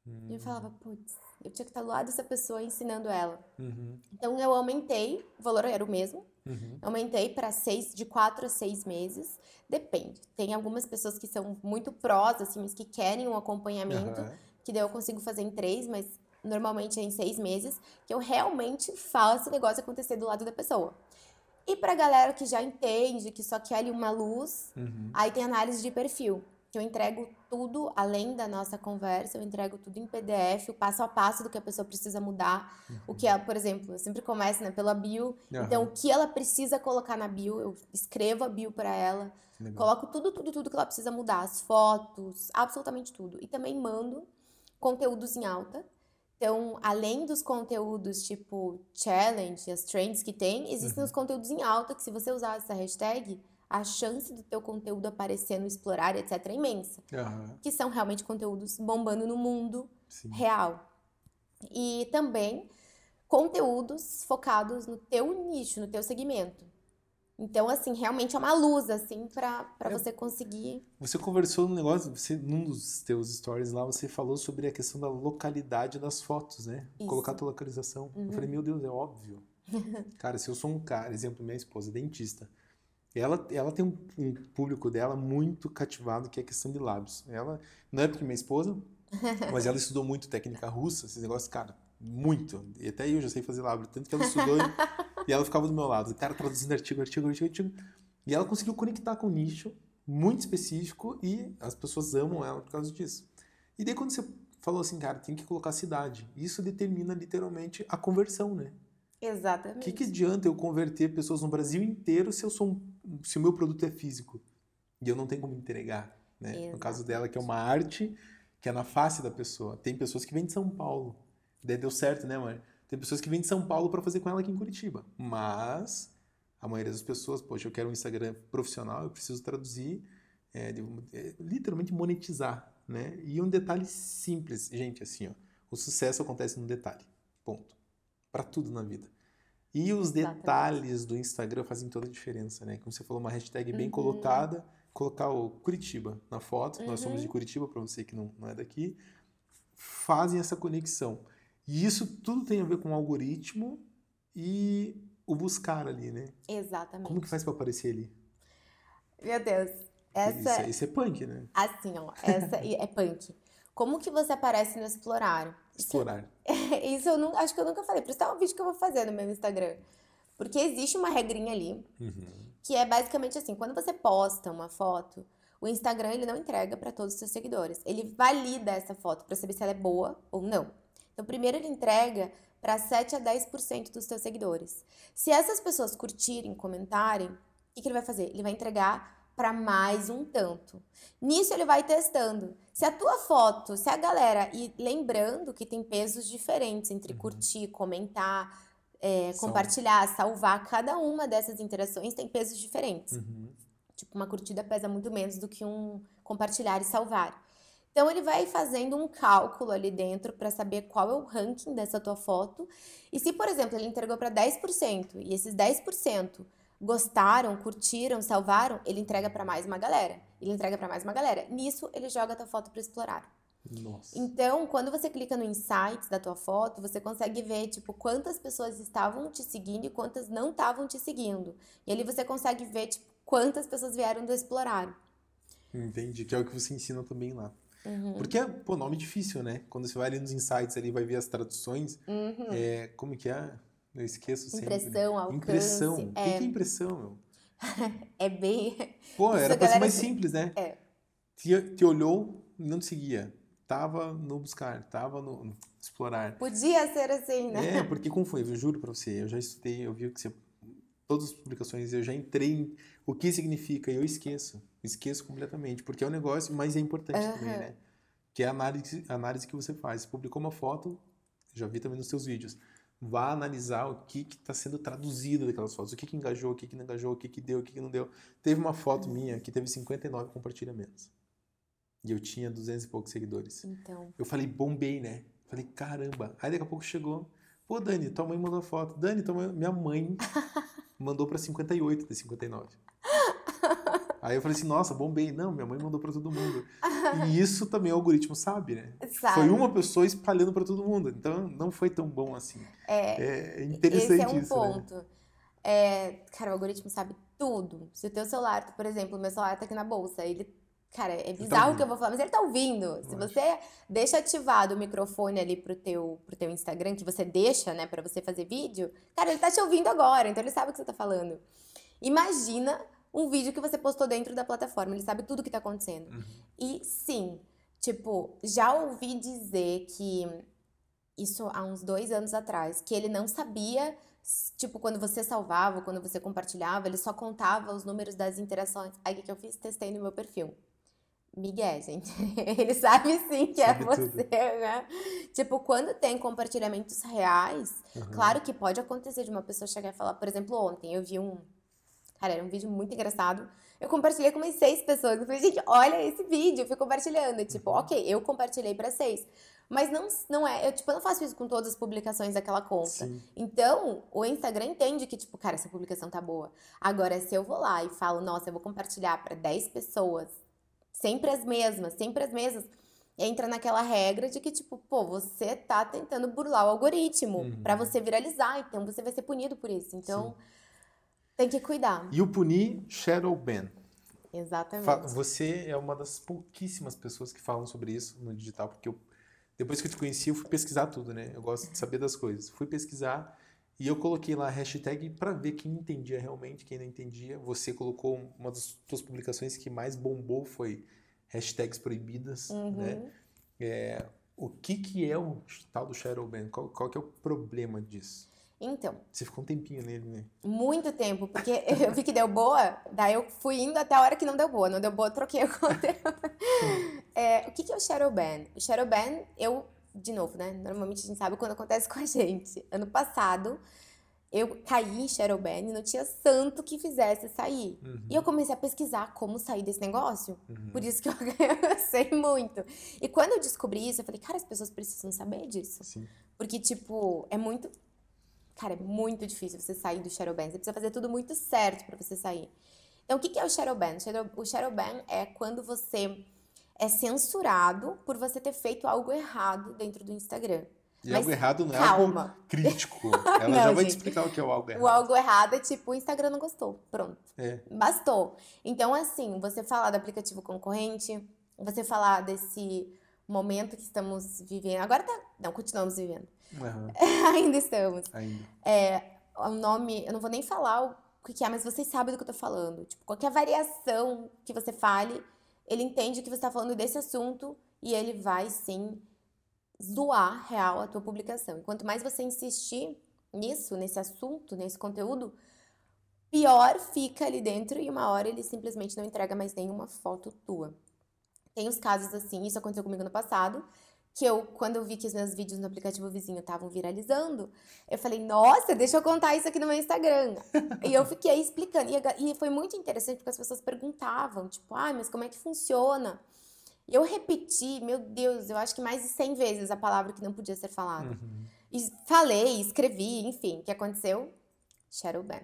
Hum. E eu falava, putz, eu tinha que estar do lado dessa pessoa ensinando ela. Uhum. Então eu aumentei, o valor era o mesmo. Uhum. Aumentei para seis, de quatro a seis meses. Depende. Tem algumas pessoas que são muito prós, assim, mas que querem um acompanhamento, uhum. que daí eu consigo fazer em três, mas normalmente é em seis meses, que eu realmente faço o negócio acontecer do lado da pessoa. E pra galera que já entende, que só quer ali uma luz, uhum. aí tem análise de perfil que eu entrego tudo, além da nossa conversa, eu entrego tudo em PDF, o passo a passo do que a pessoa precisa mudar. Uhum. O que ela, por exemplo, eu sempre começo né, pela bio. Uhum. Então, o que ela precisa colocar na bio, eu escrevo a bio para ela, Legal. coloco tudo, tudo, tudo que ela precisa mudar, as fotos, absolutamente tudo. E também mando conteúdos em alta. Então, além dos conteúdos tipo challenge, as trends que tem, existem uhum. os conteúdos em alta que se você usar essa hashtag, a chance do teu conteúdo aparecer no Explorar, etc., é imensa. Uhum. Que são realmente conteúdos bombando no mundo Sim. real. E também conteúdos focados no teu nicho, no teu segmento. Então, assim, realmente é uma luz, assim, para é, você conseguir. Você conversou no negócio, você, num dos teus stories lá, você falou sobre a questão da localidade das fotos, né? Isso. Colocar a tua localização. Uhum. Eu falei, meu Deus, é óbvio. cara, se eu sou um cara, exemplo, minha esposa, dentista, ela, ela tem um, um, público dela muito cativado, que é a questão de lábios. Ela, não é porque minha esposa, mas ela estudou muito técnica russa, esses negócios, cara, muito. E até eu já sei fazer lábio, tanto que ela estudou e, e ela ficava do meu lado, cara traduzindo artigo, artigo, artigo, artigo. E ela conseguiu conectar com um nicho muito específico e as pessoas amam ela por causa disso. E daí quando você falou assim, cara, tem que colocar cidade, isso determina literalmente a conversão, né? Exatamente. O que, que adianta eu converter pessoas no Brasil inteiro se eu sou um, se o meu produto é físico e eu não tenho como entregar, né? Exatamente. No caso dela que é uma arte que é na face da pessoa. Tem pessoas que vêm de São Paulo, daí deu certo, né, mãe? Tem pessoas que vêm de São Paulo para fazer com ela aqui em Curitiba, mas a maioria das pessoas, poxa, eu quero um Instagram profissional, eu preciso traduzir, é, é, literalmente monetizar, né? E um detalhe simples, gente, assim, ó, o sucesso acontece no detalhe, ponto para tudo na vida. E os Exatamente. detalhes do Instagram fazem toda a diferença, né? Como você falou, uma hashtag bem uhum. colocada, colocar o Curitiba na foto, uhum. nós somos de uhum. Curitiba, para você que não, não é daqui, fazem essa conexão. E isso tudo tem a ver com o algoritmo e o buscar ali, né? Exatamente. Como que faz para aparecer ali? Meu Deus. Essa... Isso, é, isso é punk, né? Assim, ó, essa é punk. Como que você aparece no Explorar? Explorar. Isso eu não, acho que eu nunca falei. Por isso é um vídeo que eu vou fazer no meu Instagram. Porque existe uma regrinha ali, uhum. que é basicamente assim, quando você posta uma foto, o Instagram ele não entrega para todos os seus seguidores. Ele valida essa foto para saber se ela é boa ou não. Então, primeiro ele entrega para 7 a 10% dos seus seguidores. Se essas pessoas curtirem, comentarem, o que, que ele vai fazer? Ele vai entregar para mais um tanto. Nisso ele vai testando. Se a tua foto, se a galera e lembrando que tem pesos diferentes entre uhum. curtir, comentar, é, compartilhar, salvar, cada uma dessas interações tem pesos diferentes. Uhum. Tipo, uma curtida pesa muito menos do que um compartilhar e salvar. Então ele vai fazendo um cálculo ali dentro para saber qual é o ranking dessa tua foto. E se, por exemplo, ele entregou para 10% e esses 10% gostaram, curtiram, salvaram, ele entrega para mais uma galera. Ele entrega para mais uma galera. Nisso, ele joga a tua foto para explorar. Nossa. Então, quando você clica no insights da tua foto, você consegue ver, tipo, quantas pessoas estavam te seguindo e quantas não estavam te seguindo. E ali você consegue ver, tipo, quantas pessoas vieram do explorar. Entendi, que é o que você ensina também lá. Uhum. Porque é, pô, nome difícil, né? Quando você vai ali nos insights ali, vai ver as traduções. Uhum. É, como que é? Eu esqueço sempre. Impressão, alcance. Impressão. O é... que, é impressão, meu? é bem. Pô, era pra ser mais simples, né? É. Te, te olhou, não te seguia. Tava no buscar, tava no, no explorar. Podia ser assim, né? É, porque como foi? Eu juro pra você, eu já estudei, eu vi que você. Todas as publicações eu já entrei em o que significa eu esqueço. Esqueço completamente, porque é um negócio, mas é importante uhum. também, né? Que é a análise, a análise que você faz. Você publicou uma foto, já vi também nos seus vídeos vá analisar o que está sendo traduzido daquelas fotos, o que, que engajou, o que, que não engajou, o que, que deu, o que, que não deu. Teve uma foto minha que teve 59 compartilhamentos. E eu tinha 200 e poucos seguidores. Então. Eu falei, bombei, né? Falei, caramba. Aí daqui a pouco chegou. Pô, Dani, tua mãe mandou foto. Dani, tua mãe... minha mãe mandou pra 58 de 59. Aí eu falei assim, nossa, bombei. Não, minha mãe mandou para todo mundo. E isso também o algoritmo sabe, né? Sabe. Foi uma pessoa espalhando para todo mundo. Então não foi tão bom assim. É, é interessante esse é um isso, né? ponto. Né? É, cara, o algoritmo sabe tudo. Se o teu celular, por exemplo, o meu celular tá aqui na bolsa, ele Cara, é tá bizarro o tá que eu vou falar, mas ele tá ouvindo. Se você deixa ativado o microfone ali pro teu, pro teu Instagram, que você deixa, né, para você fazer vídeo, cara, ele tá te ouvindo agora, então ele sabe o que você tá falando. Imagina um vídeo que você postou dentro da plataforma. Ele sabe tudo o que tá acontecendo. Uhum. E sim, tipo, já ouvi dizer que isso há uns dois anos atrás, que ele não sabia, tipo, quando você salvava, quando você compartilhava, ele só contava os números das interações. Aí o que eu fiz? Testei no meu perfil. Miguel, gente. Ele sabe sim que é sabe é você, tudo. né? Tipo, quando tem compartilhamentos reais, uhum. claro que pode acontecer de uma pessoa chegar e falar, por exemplo, ontem eu vi um Cara, era um vídeo muito engraçado. Eu compartilhei com umas seis pessoas. Eu falei, gente, olha esse vídeo. Eu fui compartilhando. Tipo, uhum. ok, eu compartilhei para seis. Mas não, não é. Eu, tipo, eu não faço isso com todas as publicações daquela conta. Sim. Então, o Instagram entende que, tipo, cara, essa publicação tá boa. Agora, se eu vou lá e falo, nossa, eu vou compartilhar para 10 pessoas, sempre as mesmas, sempre as mesmas, entra naquela regra de que, tipo, pô, você tá tentando burlar o algoritmo uhum. para você viralizar. Então, você vai ser punido por isso. Então. Sim tem que cuidar. E o punir shadow ban. Exatamente. Você é uma das pouquíssimas pessoas que falam sobre isso no digital, porque eu, depois que eu te conheci, eu fui pesquisar tudo, né? Eu gosto de saber das coisas. Fui pesquisar e eu coloquei lá a hashtag para ver quem entendia realmente, quem não entendia. Você colocou uma das suas publicações que mais bombou foi hashtags proibidas, uhum. né? É, o que, que é o tal do shadow ban? Qual, qual que é o problema disso? Então. Você ficou um tempinho nele, né? Muito tempo, porque eu vi que deu boa, daí eu fui indo até a hora que não deu boa. Não deu boa, eu troquei o conteúdo. é, o que, que é o shadow ban? O shadow ban, eu, de novo, né? Normalmente a gente sabe quando acontece com a gente. Ano passado, eu caí em shadow ban e não tinha santo que fizesse sair. Uhum. E eu comecei a pesquisar como sair desse negócio. Uhum. Por isso que eu sei muito. E quando eu descobri isso, eu falei, cara, as pessoas precisam saber disso. Sim. Porque, tipo, é muito Cara, é muito difícil você sair do shadow ban. Você precisa fazer tudo muito certo para você sair. Então, o que é o shadow ban? O shadow ban é quando você é censurado por você ter feito algo errado dentro do Instagram. E Mas, algo errado não é calma. algo crítico. Ela não, já vai gente, te explicar o que é o algo errado. O algo errado é tipo, o Instagram não gostou. Pronto. É. Bastou. Então, assim, você falar do aplicativo concorrente, você falar desse momento que estamos vivendo. Agora tá. Não, continuamos vivendo. Uhum. Ainda estamos. Ainda. É, o nome, eu não vou nem falar o que é, mas vocês sabem do que eu tô falando. Tipo, qualquer variação que você fale, ele entende que você tá falando desse assunto e ele vai sim zoar real a tua publicação. E quanto mais você insistir nisso, nesse assunto, nesse conteúdo, pior fica ali dentro e uma hora ele simplesmente não entrega mais nenhuma foto tua. Tem os casos assim, isso aconteceu comigo no passado, que eu, quando eu vi que os meus vídeos no aplicativo vizinho estavam viralizando, eu falei, nossa, deixa eu contar isso aqui no meu Instagram. e eu fiquei explicando. E, foi muito interessante porque as pessoas perguntavam, tipo, ah, mas como é que funciona? E eu repeti, meu Deus, eu acho que mais de 100 vezes a palavra que não podia ser falada. Uhum. E falei, escrevi, enfim, o que aconteceu? Shadow ban.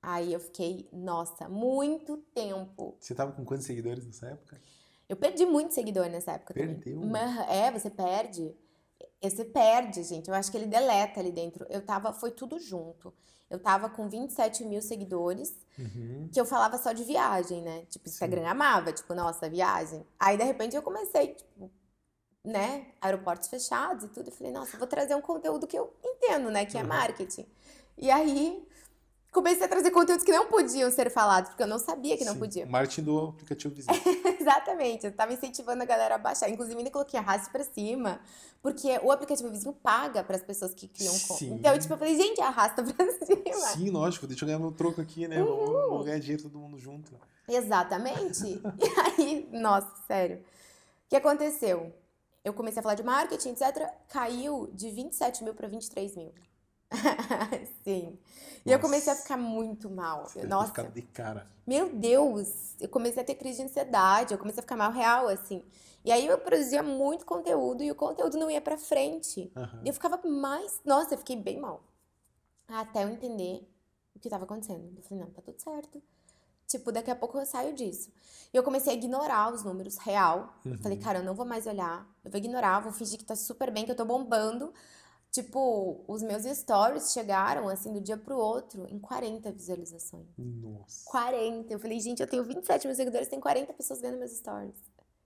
Aí eu fiquei, nossa, muito tempo. Você tava com quantos seguidores nessa época? Eu perdi muito seguidor nessa época Perdeu? também. É, você perde. Você perde, gente. Eu acho que ele deleta ali dentro. Eu tava, foi tudo junto. Eu tava com 27 mil seguidores, uhum. que eu falava só de viagem, né? Tipo, Instagram Sim. amava, tipo, nossa, viagem. Aí, de repente, eu comecei, tipo, né? Aeroportos fechados e tudo. Eu falei, nossa, vou trazer um conteúdo que eu entendo, né? Que é marketing. E aí, comecei a trazer conteúdos que não podiam ser falados, porque eu não sabia que não podia. Marketing do aplicativo vizinho. Exatamente, eu estava incentivando a galera a baixar. Inclusive, ainda coloquei arraste para cima, porque o aplicativo vizinho paga para as pessoas que criam conta. Então, tipo, eu falei, gente, arrasta para cima. Sim, lógico, deixa eu ganhar meu troco aqui, né? Uhum. Vamos, vamos ganhar dinheiro todo mundo junto. Exatamente. e aí, nossa, sério. O que aconteceu? Eu comecei a falar de marketing, etc. Caiu de 27 mil para 23 mil. Sim. E eu comecei a ficar muito mal. Você Nossa. Ficar de cara. Meu Deus, eu comecei a ter crise de ansiedade, eu comecei a ficar mal real, assim. E aí eu produzia muito conteúdo e o conteúdo não ia pra frente. Aham. E eu ficava mais. Nossa, eu fiquei bem mal. Até eu entender o que tava acontecendo. Eu falei, não, tá tudo certo. Tipo, daqui a pouco eu saio disso. E eu comecei a ignorar os números real. Uhum. Falei, cara, eu não vou mais olhar. Eu vou ignorar, vou fingir que tá super bem, que eu tô bombando. Tipo, os meus stories chegaram, assim, do dia pro outro, em 40 visualizações. Nossa. 40. Eu falei, gente, eu tenho 27 mil seguidores, tem 40 pessoas vendo meus stories.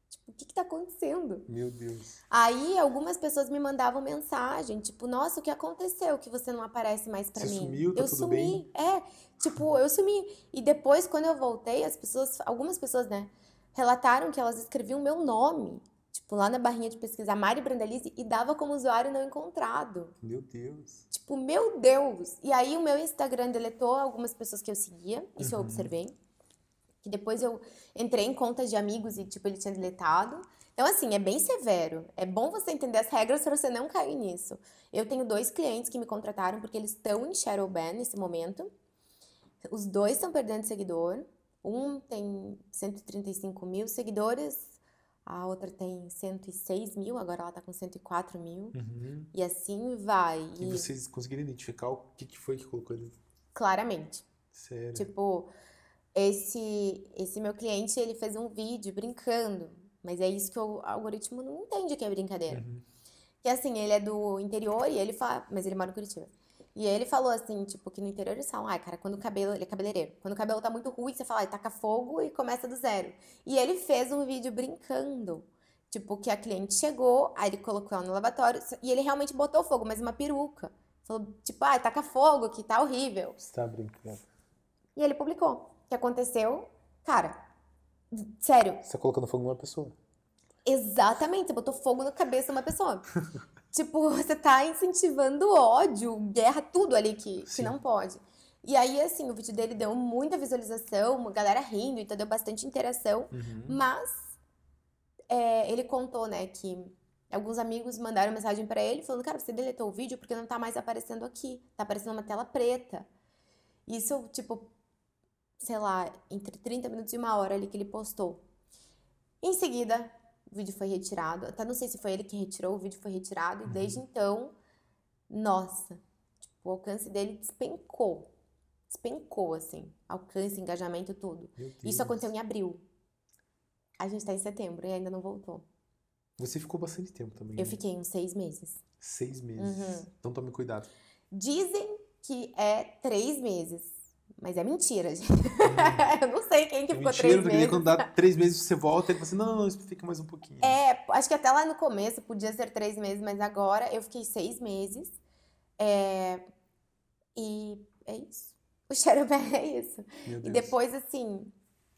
Tipo, o que que tá acontecendo? Meu Deus. Aí, algumas pessoas me mandavam mensagem, tipo, nossa, o que aconteceu que você não aparece mais pra Você mim? sumiu? Tá eu tudo sumi. bem? É, tipo, eu sumi. E depois, quando eu voltei, as pessoas, algumas pessoas, né, relataram que elas escreviam meu nome, tipo, lá na barrinha de pesquisa, Mari Brandalize, e dava como usuário não encontrado. Meu Deus. Tipo, meu Deus! E aí o meu Instagram deletou algumas pessoas que eu seguia, isso eu Uhum. observei. Que depois eu entrei em contas de amigos e, tipo, ele tinha deletado. Então, assim, é bem severo. É bom você entender as regras para você não cair nisso. Eu tenho dois clientes que me contrataram porque eles estão em shadow ban nesse momento. Os dois estão perdendo seguidor. Um tem 135 mil seguidores, a outra tem 106 mil, agora ela tá com 104 mil. Uhum. E assim vai. E E vocês conseguiram identificar o que, que foi que colocou ele? claramente. Sério. Tipo, esse esse meu cliente, ele fez um vídeo brincando, mas é isso que o algoritmo não entende que é brincadeira. Uhum. Que assim, ele é do interior e ele fala, mas ele mora em Curitiba. E ele falou assim, tipo, que no interior eles falam, ai, cara, quando o cabelo, ele é cabeleireiro, quando o cabelo tá muito ruim, você fala, ai, taca fogo e começa do zero. E ele fez um vídeo brincando. Tipo, que a cliente chegou, aí ele colocou ela no lavatório, e ele realmente botou fogo, mas uma peruca. Falou, tipo, ai, taca fogo, que tá horrível. Você tá brincando. E ele publicou. O que aconteceu? Cara, sério, Você tá colocando fogo numa pessoa. exatamente, você botou fogo na cabeça de uma pessoa. tipo, você tá incentivando ódio, guerra, tudo ali que, que não pode. E aí, assim, o vídeo dele deu muita visualização, uma galera rindo, então deu bastante interação. Uhum. Mas é, ele contou, né, que alguns amigos mandaram mensagem pra ele falando, cara, você deletou o vídeo porque não tá mais aparecendo aqui, tá aparecendo uma tela preta. Isso, tipo, sei lá, entre 30 minutos e uma hora ali que ele postou. Em seguida, o vídeo foi retirado. Até não sei se foi ele que retirou, o vídeo foi retirado. E desde então, nossa, tipo, o alcance dele despencou. Despencou, assim. Alcance, engajamento, tudo. Isso aconteceu em abril. A gente tá em setembro e ainda não voltou. Você ficou bastante tempo também. Eu né? fiquei uns seis meses. Seis meses. Uhum. Então tome cuidado. Dizem que é três meses. Mas é mentira, gente. eu não sei quem que É ficou mentira, três meses. quando dá três meses você volta e ele fala assim, não, não, não, isso fica mais um pouquinho. É, acho que até lá no começo podia ser três meses, mas agora eu fiquei seis meses. É, E é isso. O Shadowban é isso. E depois, assim.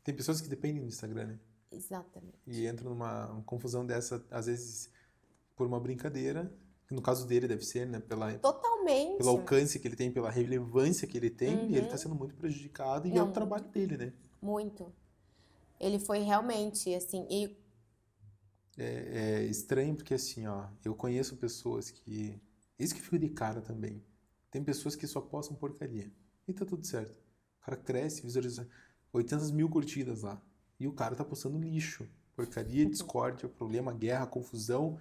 Tem pessoas que dependem do Instagram, né? Exatamente. E entram numa uma confusão dessa, às vezes, por uma brincadeira. No caso dele deve ser, né? Pela, Totalmente. pelo alcance que ele tem, pela relevância que ele tem, e ele Uhum. tá sendo muito prejudicado e é Não, o trabalho dele, né? Muito. Ele foi realmente, assim. E É, é estranho porque assim, ó, eu conheço pessoas que. Isso que fica de cara também. Tem pessoas que só postam porcaria. E tá tudo certo. O cara cresce, visualiza 800 mil curtidas lá. E o cara tá postando lixo. Porcaria, discórdia, problema, guerra, confusão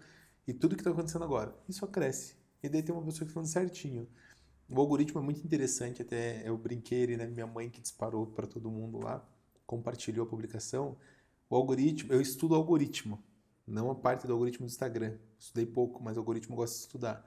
e tudo que tá acontecendo agora. E só cresce. E daí tem uma pessoa que falando certinho. O algoritmo é muito interessante, até eu brinquei, né? Minha mãe que disparou para todo mundo lá, compartilhou a publicação. O algoritmo, eu estudo algoritmo, não a parte do algoritmo do Instagram. Estudei pouco, mas o algoritmo eu gosto de estudar.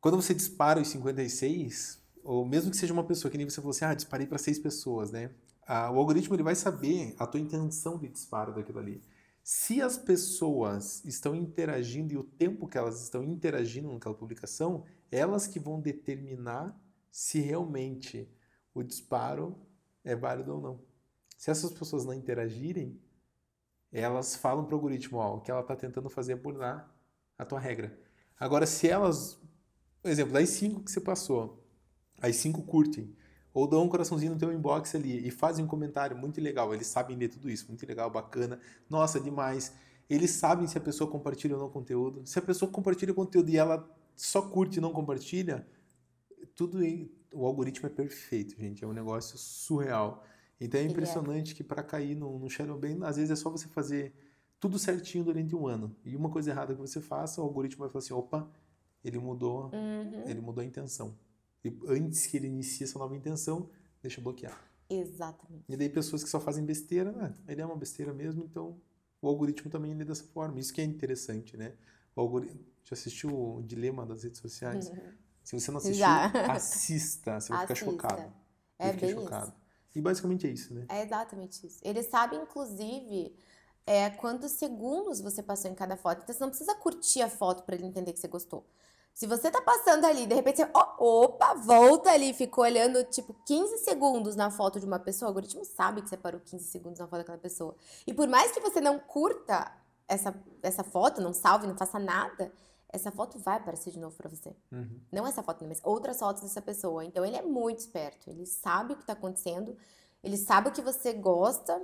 Quando você dispara os 56, ou mesmo que seja uma pessoa que nem você falou assim, ah, disparei para seis pessoas, né? Ah, o algoritmo ele vai saber a tua intenção de disparo daquilo ali. Se as pessoas estão interagindo e o tempo que elas estão interagindo naquela publicação, elas que vão determinar se realmente o disparo é válido ou não. Se essas pessoas não interagirem, elas falam para o algoritmo, ó, o que ela está tentando fazer é burlar a tua regra. Agora, se elas, por exemplo, das cinco que você passou, as cinco curtem, ou dão um coraçãozinho no teu inbox ali e fazem um comentário muito legal, eles sabem ler tudo isso, muito legal, bacana, nossa, demais. Eles sabem se a pessoa compartilha ou não conteúdo. Se a pessoa compartilha conteúdo e ela só curte e não compartilha, tudo o algoritmo é perfeito, gente. É um negócio surreal. Então é, é. impressionante é. que para cair no, no Shadow Ban, às vezes é só você fazer tudo certinho durante um ano. E uma coisa errada que você faça, o algoritmo vai falar assim, opa, ele mudou, uhum. ele mudou a intenção. E antes que ele inicie essa nova intenção, deixa bloquear. Exatamente. E daí pessoas que só fazem besteira, né? ele é uma besteira mesmo, então o algoritmo também é dessa forma. Isso que é interessante, né? O algoritmo, já assistiu o Dilema das redes sociais? Uhum. Se você não assistiu, Já. assista, você vai ficar chocado. É bem chocado. isso. E basicamente é isso, né? É exatamente isso. Ele sabe, inclusive, é, quantos segundos você passou em cada foto. Então você não precisa curtir a foto para ele entender que você gostou. Se você tá passando ali, de repente você, oh, opa, volta ali, ficou olhando tipo 15 segundos na foto de uma pessoa, o algoritmo sabe que você parou 15 segundos na foto daquela pessoa. E por mais que você não curta essa, essa foto, não salve, não faça nada, essa foto vai aparecer de novo para você. Uhum. Não essa foto, mas outras fotos dessa pessoa. Então ele é muito esperto, ele sabe o que tá acontecendo, ele sabe o que você gosta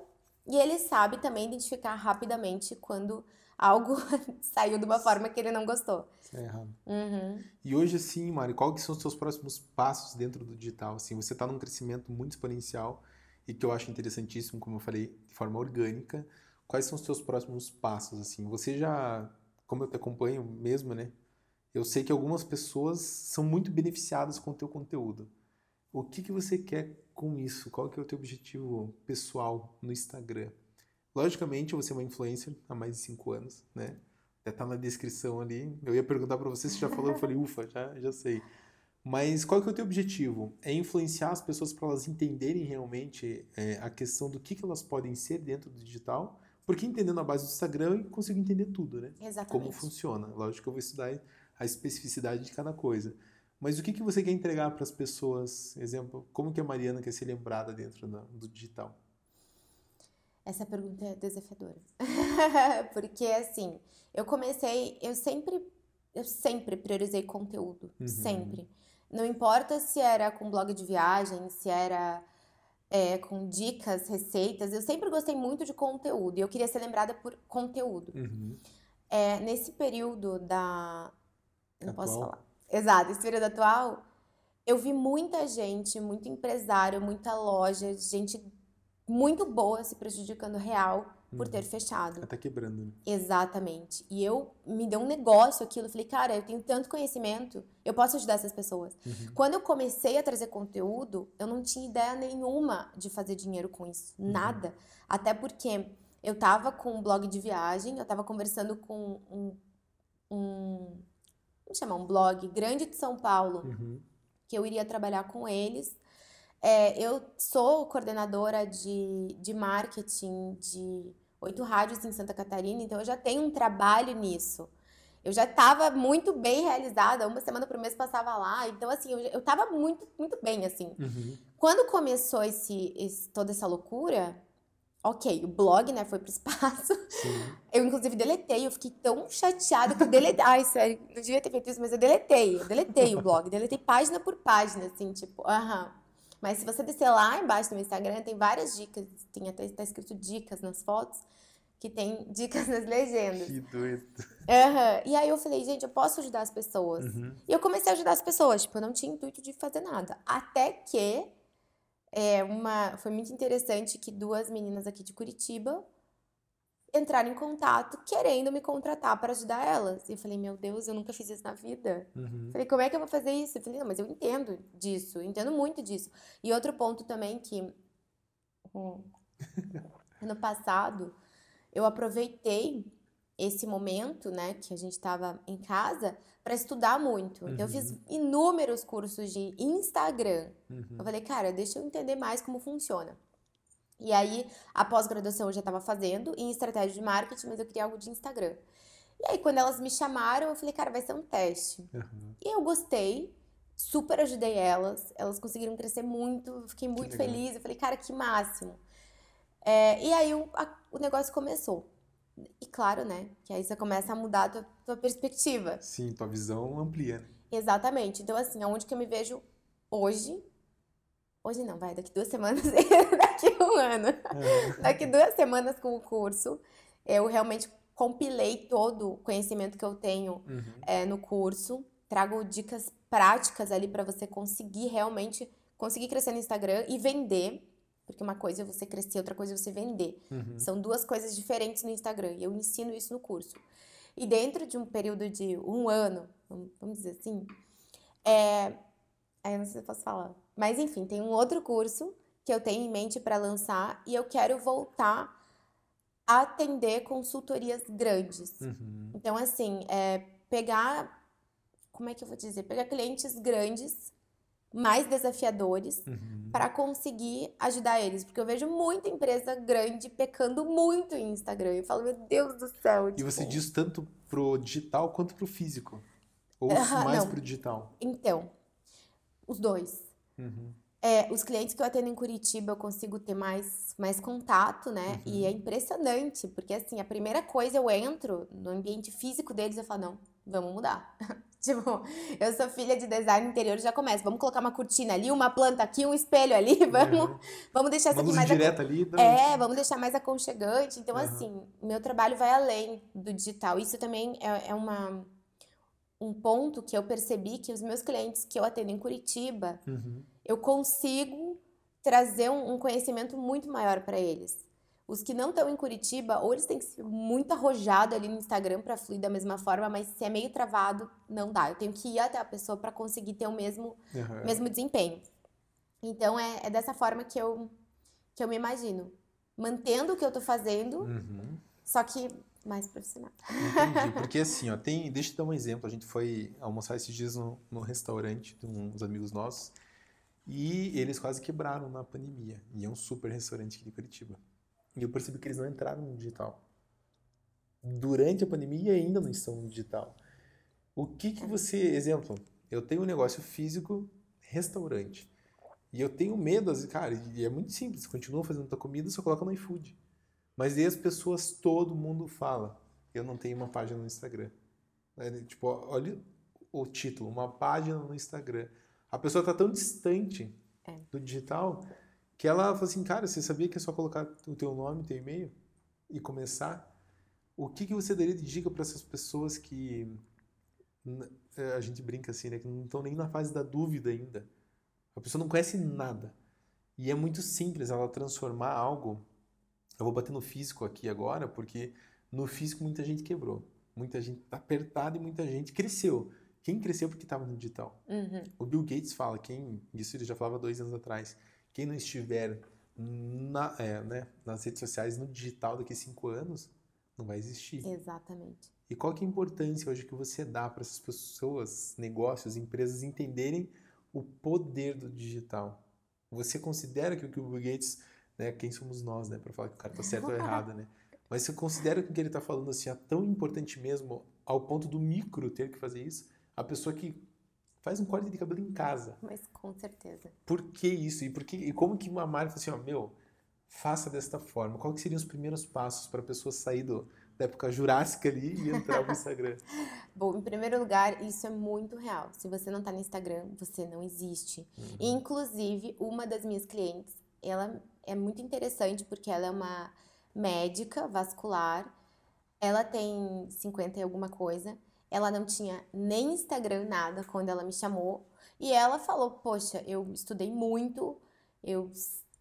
e ele sabe também identificar rapidamente quando algo saiu de uma forma que ele não gostou. É errado. Uhum. E hoje, assim, Mari, qual que são os seus próximos passos dentro do digital? Assim, você está num crescimento muito exponencial e que eu acho interessantíssimo, como eu falei, de forma orgânica. Quais são os seus próximos passos? Assim, você já, como eu te acompanho mesmo, né? Eu sei que algumas pessoas são muito beneficiadas com o teu conteúdo. O que, que você quer com isso? Qual que é o teu objetivo pessoal no Instagram? Logicamente, você é uma influencer há mais de cinco anos, né? Até tá na descrição ali. Eu ia perguntar para você se já falou, eu falei, ufa, já, já sei. Mas qual que é o teu objetivo? É influenciar as pessoas para elas entenderem realmente é, a questão do que, que elas podem ser dentro do digital, porque entendendo a base do Instagram eu consigo entender tudo, né? Exatamente. Como funciona. Lógico que eu vou estudar a especificidade de cada coisa. Mas o que, que você quer entregar para as pessoas? Exemplo, como que a Mariana quer ser lembrada dentro do digital? Essa pergunta é desafiadora. Porque, assim, eu comecei, eu sempre, eu sempre priorizei conteúdo. Uhum. Sempre. Não importa se era com blog de viagem, se era é, com dicas, receitas, eu sempre gostei muito de conteúdo. E eu queria ser lembrada por conteúdo. Uhum. É, nesse período da. Não atual. posso falar. Exato, esse período atual, eu vi muita gente, muito empresário, muita loja, gente muito boa se prejudicando real por ter uhum. fechado. Até quebrando. Né? Exatamente. E eu me deu um negócio aquilo. Eu falei, cara, eu tenho tanto conhecimento, eu posso ajudar essas pessoas. Uhum. Quando eu comecei a trazer conteúdo, eu não tinha ideia nenhuma de fazer dinheiro com isso. Uhum. Nada. Até porque eu tava com um blog de viagem, eu tava conversando com um. um vamos chamar um blog grande de São Paulo, uhum. que eu iria trabalhar com eles é, eu sou coordenadora de, de marketing de oito rádios em Santa Catarina, então eu já tenho um trabalho nisso. Eu já estava muito bem realizada, uma semana por mês passava lá, então assim, eu estava muito, muito bem, assim. Uhum. Quando começou esse, esse, toda essa loucura, ok, o blog, né, foi pro espaço. Sim. Eu, inclusive, deletei, eu fiquei tão chateada que eu deletei. Ai, sério, não devia ter feito isso, mas eu deletei, eu deletei o blog, deletei página por página, assim, tipo, aham. Mas se você descer lá embaixo no Instagram, tem várias dicas. Tem até tá escrito dicas nas fotos, que tem dicas nas legendas. Que doido. Uhum. E aí eu falei, gente, eu posso ajudar as pessoas. Uhum. E eu comecei a ajudar as pessoas. Tipo, eu não tinha intuito de fazer nada. Até que é, uma, foi muito interessante que duas meninas aqui de Curitiba entraram em contato querendo me contratar para ajudar elas. E eu falei, meu Deus, eu nunca fiz isso na vida. Uhum. Falei, como é que eu vou fazer isso? Eu falei, não, mas eu entendo disso, eu entendo muito disso. E outro ponto também que hum, ano passado eu aproveitei esse momento, né, que a gente estava em casa, para estudar muito. Então, eu fiz uhum. inúmeros cursos de Instagram. Uhum. Eu falei, cara, deixa eu entender mais como funciona. E aí, a pós-graduação eu já estava fazendo em estratégia de marketing, mas eu queria algo de Instagram. E aí, quando elas me chamaram, eu falei, cara, vai ser um teste. Uhum. E eu gostei, super ajudei elas, elas conseguiram crescer muito, fiquei muito feliz. Eu falei, cara, que máximo. É, e aí, o, a, o negócio começou. E claro, né, que aí você começa a mudar a tua, tua perspectiva. Sim, tua visão amplia. Né? Exatamente. Então, assim, aonde que eu me vejo hoje Hoje não, vai, daqui duas semanas, daqui um ano. É. Daqui duas semanas com o curso, eu realmente compilei todo o conhecimento que eu tenho uhum. é, no curso. trago dicas práticas ali para você conseguir realmente conseguir crescer no Instagram e vender. Porque uma coisa é você crescer, outra coisa é você vender. Uhum. São duas coisas diferentes no Instagram. E eu ensino isso no curso. E dentro de um período de um ano, vamos dizer assim, é. Aí eu não sei se eu posso falar. Mas enfim, tem um outro curso que eu tenho em mente para lançar e eu quero voltar a atender consultorias grandes. Uhum. Então, assim, é pegar. Como é que eu vou dizer? Pegar clientes grandes, mais desafiadores, Uhum. para conseguir ajudar eles. Porque eu vejo muita empresa grande pecando muito em Instagram. Eu falo, meu Deus do céu. E você tipo, diz tanto pro digital quanto pro físico? Ou Aham, mais não. pro digital? Então, os dois. Uhum. É, os clientes que eu atendo em Curitiba eu consigo ter mais, mais contato, né? Uhum. E é impressionante, porque assim, a primeira coisa eu entro no ambiente físico deles eu falo, não, vamos mudar. tipo, eu sou filha de design interior e já começo, vamos colocar uma cortina ali, uma planta aqui, um espelho ali, vamos, Uhum. vamos deixar isso aqui mais direta ali. dá- É, vamos deixar mais aconchegante. Então, Aham. assim, meu trabalho vai além do digital. Isso também é, é uma, um ponto que eu percebi que os meus clientes que eu atendo em Curitiba, Uhum. Eu consigo trazer um, um conhecimento muito maior para eles. Os que não estão em Curitiba, ou eles têm que ser muito arrojado ali no Instagram para fluir da mesma forma, mas se é meio travado, não dá. Eu tenho que ir até a pessoa para conseguir ter o mesmo, Aham. mesmo desempenho. Então é, é dessa forma que eu, que eu me imagino. Mantendo o que eu tô fazendo, Uhum. só que mais profissional. Entendi. Porque assim, ó, tem. Deixa eu dar um exemplo. A gente foi almoçar esses dias no, no restaurante de uns amigos nossos e eles quase quebraram na pandemia. E é um super restaurante aqui de Curitiba. E eu percebi que eles não entraram no digital. Durante a pandemia ainda não estão no digital. O que que você. Exemplo, eu tenho um negócio físico, restaurante. E eu tenho medo, cara, e é muito simples. Continua fazendo tua comida, só coloca no iFood. Mas aí as pessoas, todo mundo fala. Eu não tenho uma página no Instagram. É, tipo, olha o título, uma página no Instagram. A pessoa tá tão distante É. do digital que ela fala assim, cara, você sabia que é só colocar o teu nome, teu e-mail e começar? O que que você daria de dica para essas pessoas que é, a gente brinca assim, né, que não estão nem na fase da dúvida ainda? A pessoa não conhece nada. E é muito simples ela transformar algo. Eu vou bater no físico aqui agora, porque no físico muita gente quebrou. Muita gente tá apertada e muita gente cresceu. Quem cresceu porque estava no digital? Uhum. O Bill Gates fala, quem, isso ele já falava dois anos atrás, quem não estiver na, é, né, nas redes sociais, no digital daqui a cinco anos, não vai existir. Exatamente. E qual que é a importância hoje que você dá para essas pessoas, negócios, empresas entenderem o poder do digital? Você considera que o que o Bill Gates, né, quem somos nós, né, para falar que o cara tá certo ou errado, né? Mas você considera que o que ele está falando assim é tão importante mesmo ao ponto do micro ter que fazer isso? A pessoa que faz um corte de cabelo em casa. Mas com certeza. Por que isso? E, por que, e como que uma marca assim, ó, meu, faça desta forma? Qual que seriam os primeiros passos para a pessoa sair do, da época jurássica ali e entrar no Instagram? Bom, em primeiro lugar, isso é muito real. Se você não tá no Instagram, você não existe. Uhum. Inclusive, uma das minhas clientes, ela é muito interessante porque ela é uma médica vascular. Ela tem 50 e alguma coisa. Ela não tinha nem Instagram, nada, quando ela me chamou. E ela falou: Poxa, eu estudei muito, eu,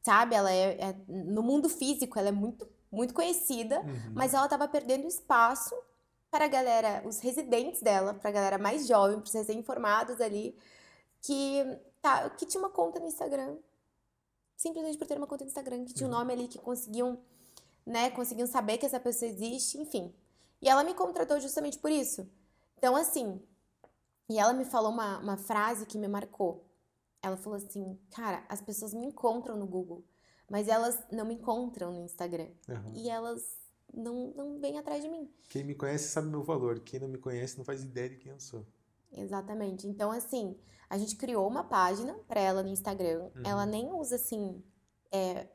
sabe, ela é, é- no mundo físico, ela é muito, muito conhecida, Uhum. mas ela estava perdendo espaço para a galera, os residentes dela, para a galera mais jovem, para os recém-formados ali, que, tá, que tinha uma conta no Instagram. Simplesmente por ter uma conta no Instagram, que tinha um Uhum. nome ali que conseguiam, né, conseguiam saber que essa pessoa existe, enfim. E ela me contratou justamente por isso. Então, assim, e ela me falou uma, uma frase que me marcou. Ela falou assim, cara, as pessoas me encontram no Google, mas elas não me encontram no Instagram. Uhum. E elas não, não vêm atrás de mim. Quem me conhece sabe meu valor. Quem não me conhece não faz ideia de quem eu sou. Exatamente. Então, assim, a gente criou uma página pra ela no Instagram. Uhum. Ela nem usa, assim, é,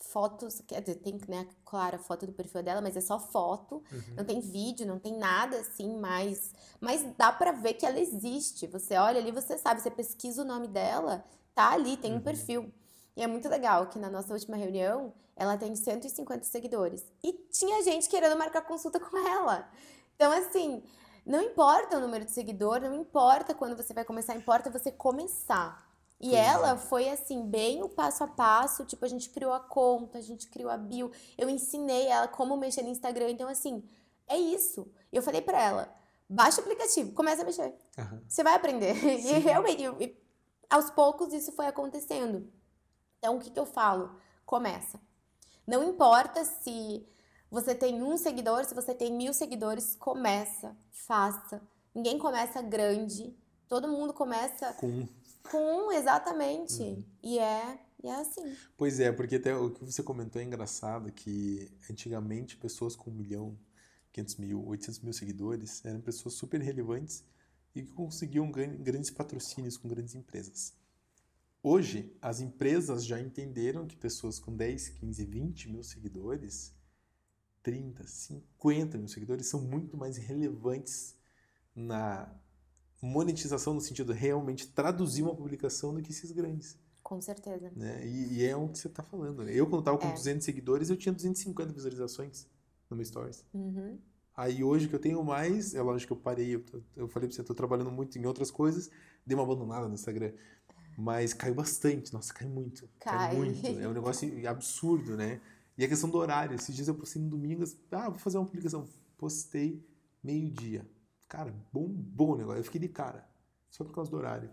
fotos. Quer dizer, tem, né, claro, a foto do perfil dela, mas é só foto. Uhum. Não tem vídeo, não tem nada, assim, mais. Mas dá pra ver que ela existe. Você olha ali, você sabe, você pesquisa o nome dela, tá ali, tem um Uhum. perfil. E é muito legal que na nossa última reunião, ela tem 150 seguidores. E tinha gente querendo marcar consulta com ela. Então, assim, Não importa o número de seguidor, não importa quando você vai começar, importa você começar. E ela é. foi assim, bem o passo a passo, tipo, a gente criou a conta, a gente criou a bio, eu ensinei ela como mexer no Instagram, então assim, é isso. Eu falei para ela, baixa o aplicativo, começa a mexer. Uhum. Você vai aprender. Sim. E realmente, e, aos poucos isso foi acontecendo. Então, o que, que eu falo? Começa. Não importa se você tem um seguidor, se você tem mil seguidores, começa, faça. Ninguém começa grande. Todo mundo começa com com exatamente. Uhum. E é e é assim. Pois é, porque até o que você comentou é engraçado que antigamente pessoas com um milhão, 500 mil, 800 mil seguidores eram pessoas super relevantes e que conseguiam grandes patrocínios com grandes empresas. Hoje, as empresas já entenderam que pessoas com 10, 15, 20 mil seguidores, 30, 50 mil seguidores, são muito mais relevantes na monetização no sentido de realmente traduzir uma publicação do que esses grandes. Com certeza. Né? E, e é o que você está falando. Né? Eu, quando estava com é. 200 seguidores, eu tinha 250 visualizações no meu Stories. Uhum. Aí hoje que eu tenho mais, é lógico que eu parei, eu, eu falei pra você, eu tô trabalhando muito em outras coisas, dei uma abandonada no Instagram. Mas caiu bastante, nossa, cai muito. Cai. cai muito. É um negócio absurdo, né? E a questão do horário, esses dias eu postei no domingo, ah, vou fazer uma publicação. Postei meio-dia. Cara, bombou o negócio. Eu fiquei de cara, só por causa do horário.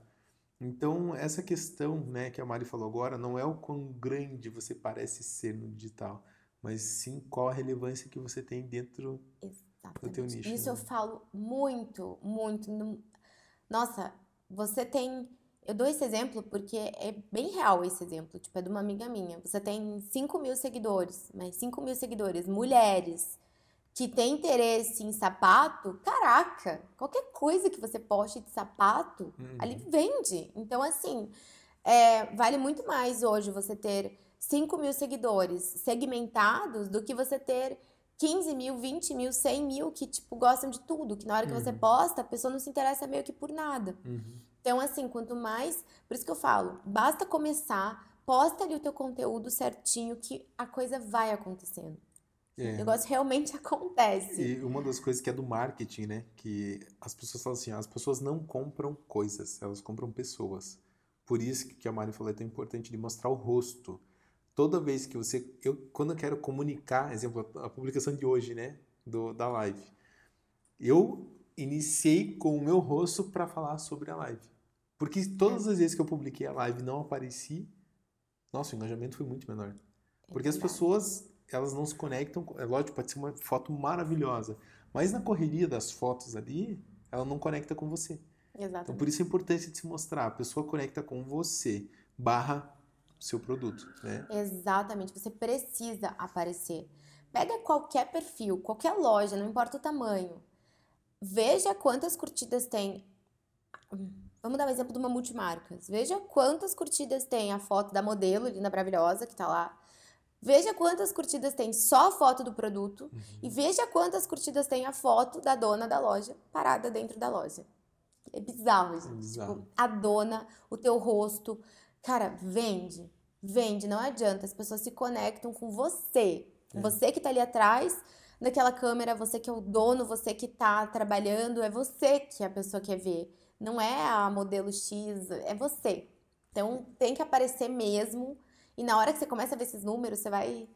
Então, essa questão né, que a Mari falou agora não é o quão grande você parece ser no digital, mas sim qual a relevância que você tem dentro Exatamente. do teu nicho. Isso né? eu falo muito, muito. Nossa, você tem... Eu dou esse exemplo porque é bem real esse exemplo. Tipo, é de uma amiga minha. Você tem 5 mil seguidores, mas 5 mil seguidores, mulheres que tem interesse em sapato, caraca, qualquer coisa que você poste de sapato, uhum. ali vende. Então, assim, é, vale muito mais hoje você ter 5 mil seguidores segmentados do que você ter 15 mil, 20 mil, 100 mil que, tipo, gostam de tudo. Que na hora que uhum. você posta, a pessoa não se interessa meio que por nada. Uhum. Então, assim, quanto mais... Por isso que eu falo, basta começar, posta ali o teu conteúdo certinho que a coisa vai acontecendo. É. O negócio realmente acontece. E uma das coisas que é do marketing, né? Que as pessoas falam assim, as pessoas não compram coisas, elas compram pessoas. Por isso que a Mari falou é tão importante de mostrar o rosto. Toda vez que você, eu quando eu quero comunicar, exemplo, a publicação de hoje, né, do da live, eu iniciei com o meu rosto para falar sobre a live. Porque todas as vezes que eu publiquei a live e não apareci, nossa, o engajamento foi muito menor. É Porque as pessoas elas não se conectam. É lógico, pode ser uma foto maravilhosa, mas na correria das fotos ali, ela não conecta com você. Exatamente. Então, por isso a importância de se mostrar. A pessoa conecta com você, barra seu produto, né? Exatamente. Você precisa aparecer. Pega qualquer perfil, qualquer loja, não importa o tamanho. Veja quantas curtidas tem. Vamos dar um exemplo de uma multimarcas. Veja quantas curtidas tem a foto da modelo, linda maravilhosa, que tá lá Veja quantas curtidas tem só a foto do produto uhum. e veja quantas curtidas tem a foto da dona da loja parada dentro da loja. É bizarro, gente. É bizarro. Tipo, a dona, o teu rosto. Cara, vende. Vende, não adianta. As pessoas se conectam com você. É. Você que tá ali atrás daquela câmera, você que é o dono, você que tá trabalhando, é você que a pessoa quer ver. Não é a modelo X, é você. Então tem que aparecer mesmo e na hora que você começa a ver esses números, você vai.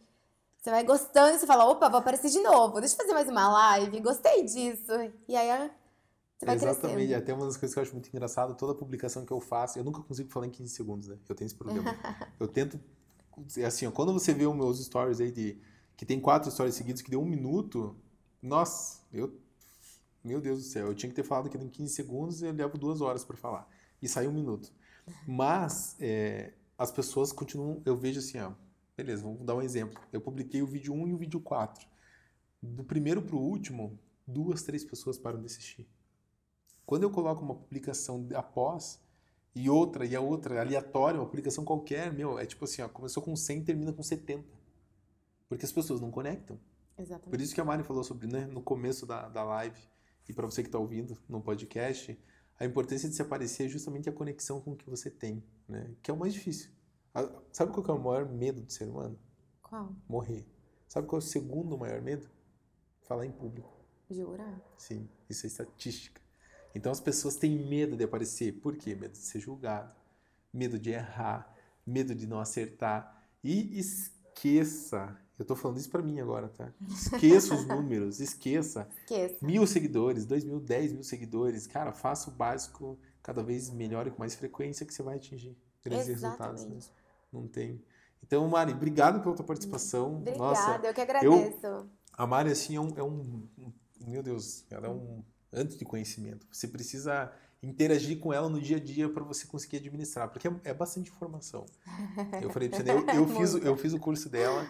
Você vai gostando e você fala, opa, vou aparecer de novo, deixa eu fazer mais uma live, gostei disso. E aí você vai Exatamente, crescendo. até uma das coisas que eu acho muito engraçado, toda publicação que eu faço, eu nunca consigo falar em 15 segundos, né? Eu tenho esse problema. eu tento, assim, ó, quando você vê os meus stories aí de, que tem quatro stories seguidos que deu um minuto, nossa, eu, meu Deus do céu, eu tinha que ter falado aquilo em 15 segundos e eu levo duas horas para falar. E sai um minuto. Mas, é, as pessoas continuam. Eu vejo assim, ó, beleza, vamos dar um exemplo. Eu publiquei o vídeo 1 e o vídeo 4. Do primeiro para o último, duas, três pessoas param de assistir. Quando eu coloco uma publicação após e outra e a outra aleatória, uma publicação qualquer, meu, é tipo assim, ó, começou com 100 termina com 70. Porque as pessoas não conectam. Exatamente. Por isso que a Mari falou sobre, né, no começo da, da live, e para você que está ouvindo no podcast, a importância de se aparecer é justamente a conexão com o que você tem, né? Que é o mais difícil. Sabe qual é o maior medo do ser humano? Qual? Morrer. Sabe qual é o segundo maior medo? Falar em público. Jura? Sim, isso é estatística. Então as pessoas têm medo de aparecer. Por quê? Medo de ser julgado, medo de errar, medo de não acertar. E esqueça, eu tô falando isso para mim agora, tá? Esqueça os números, esqueça. Esqueça. Mil seguidores, dois mil, dez mil seguidores. Cara, faça o básico cada vez melhor e com mais frequência que você vai atingir grandes Exatamente. resultados. Né? Não tem. Então, Mari, obrigado pela tua participação. Obrigada, Nossa, eu que agradeço. Eu, a Mari, assim, é um, é um. Meu Deus, ela é um antes de conhecimento. Você precisa interagir com ela no dia a dia para você conseguir administrar, porque é, é bastante informação. Eu falei pra você, né, eu, eu fiz, eu fiz o curso dela,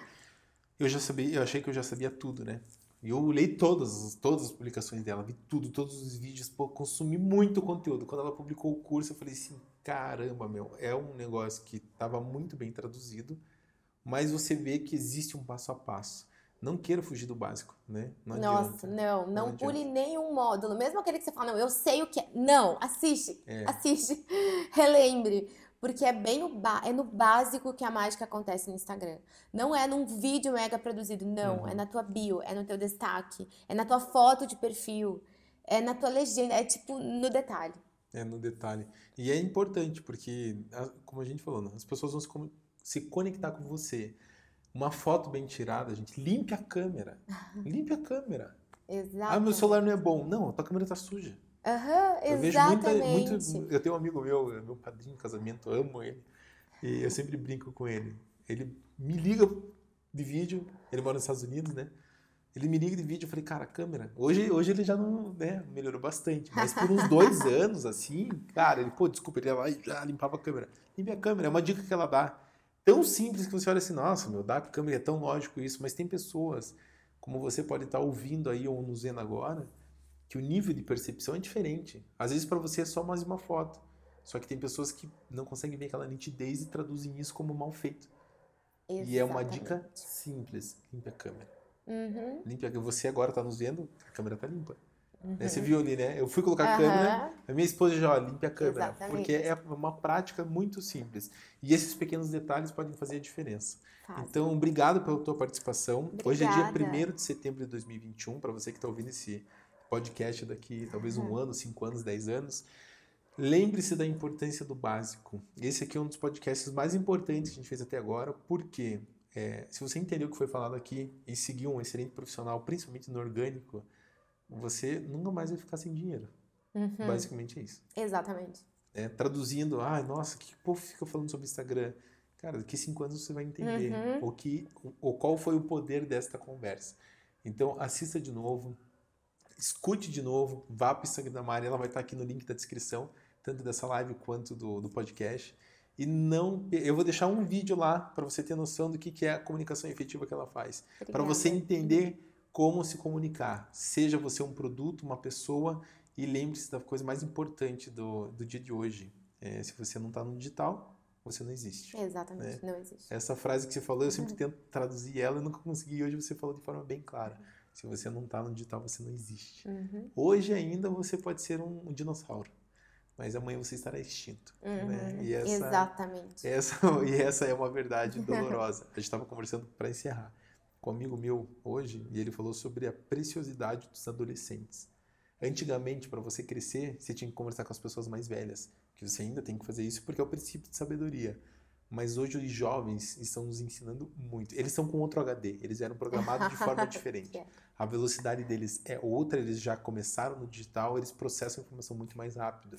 eu já sabia, eu achei que eu já sabia tudo, né? E eu li todas, todas as publicações dela, vi tudo, todos os vídeos, pô, consumi muito conteúdo. Quando ela publicou o curso, eu falei assim, caramba, meu, é um negócio que estava muito bem traduzido, mas você vê que existe um passo a passo não queira fugir do básico, né? Não Nossa, não, não, não pule nenhum módulo. Mesmo aquele que você fala, não, eu sei o que é. Não, assiste, é. assiste, relembre. Porque é bem no, é no básico que a mágica acontece no Instagram. Não é num vídeo mega produzido, não. Uhum. É na tua bio, é no teu destaque, é na tua foto de perfil, é na tua legenda, é tipo no detalhe. É no detalhe. E é importante, porque, como a gente falou, né, as pessoas vão se, se conectar com você uma foto bem tirada, gente, limpe a câmera. Limpe a câmera. Exato. Ah, meu celular não é bom. Não, a tua câmera tá suja. Aham, uhum, exatamente. Eu muita, muito, eu tenho um amigo meu, meu padrinho de casamento, amo ele. E eu sempre brinco com ele. Ele me liga de vídeo, ele mora nos Estados Unidos, né? Ele me liga de vídeo, eu falei, cara, câmera. Hoje, hoje ele já não, né, melhorou bastante. Mas por uns dois anos, assim, cara, ele, pô, desculpa, ele ia lá e já limpava a câmera. Limpe a câmera, é uma dica que ela dá tão simples que você olha assim, nossa, meu, dar câmera é tão lógico isso, mas tem pessoas, como você pode estar ouvindo aí ou nos vendo agora, que o nível de percepção é diferente. Às vezes para você é só mais uma foto, só que tem pessoas que não conseguem ver aquela nitidez e traduzem isso como mal feito. Exatamente. E é uma dica simples, limpe a câmera. Uhum. Limpe a Você agora está nos vendo, a câmera está limpa. Uhum. Né? Você viu ali, né? Eu fui colocar a câmera, a minha esposa já, ó, limpe a câmera. Exatamente. Porque é uma prática muito simples. E esses pequenos detalhes podem fazer a diferença. Fácil. Então, obrigado pela tua participação. Obrigada. Hoje é dia 1 de setembro de 2021, para você que está ouvindo esse podcast daqui talvez um ano, cinco anos, dez anos. Lembre-se da importância do básico. Esse aqui é um dos podcasts mais importantes que a gente fez até agora, porque é, se você entendeu o que foi falado aqui e seguir um excelente profissional, principalmente no orgânico, você nunca mais vai ficar sem dinheiro. Uhum. Basicamente é isso. Exatamente. É, traduzindo, ah, nossa, que povo fica falando sobre Instagram? Cara, daqui cinco anos você vai entender uhum. o que, o, qual foi o poder desta conversa. Então, assista de novo, escute de novo, vá para o Instagram da Mari, ela vai estar aqui no link da descrição, tanto dessa live quanto do, do podcast. E não, eu vou deixar um vídeo lá para você ter noção do que, que é a comunicação efetiva que ela faz, para você entender como se comunicar. Seja você um produto, uma pessoa, e lembre-se da coisa mais importante do, do dia de hoje. É, se você não está no digital, você não existe. Exatamente, né? não existe. Essa frase que você falou, eu sempre uhum. tento traduzir ela e nunca consegui. Hoje você falou de forma bem clara. Se você não está no digital, você não existe. Uhum. Hoje ainda você pode ser um, dinossauro mas amanhã você estará extinto. Né? Uhum, né? e essa, Exatamente. Essa, e essa é uma verdade dolorosa. A gente estava conversando para encerrar com um amigo meu hoje e ele falou sobre a preciosidade dos adolescentes. Antigamente, para você crescer, você tinha que conversar com as pessoas mais velhas, que você ainda tem que fazer isso porque é o princípio de sabedoria. Mas hoje os jovens estão nos ensinando muito. Eles estão com outro HD, eles eram programados de forma diferente. A velocidade deles é outra, eles já começaram no digital, eles processam a informação muito mais rápido.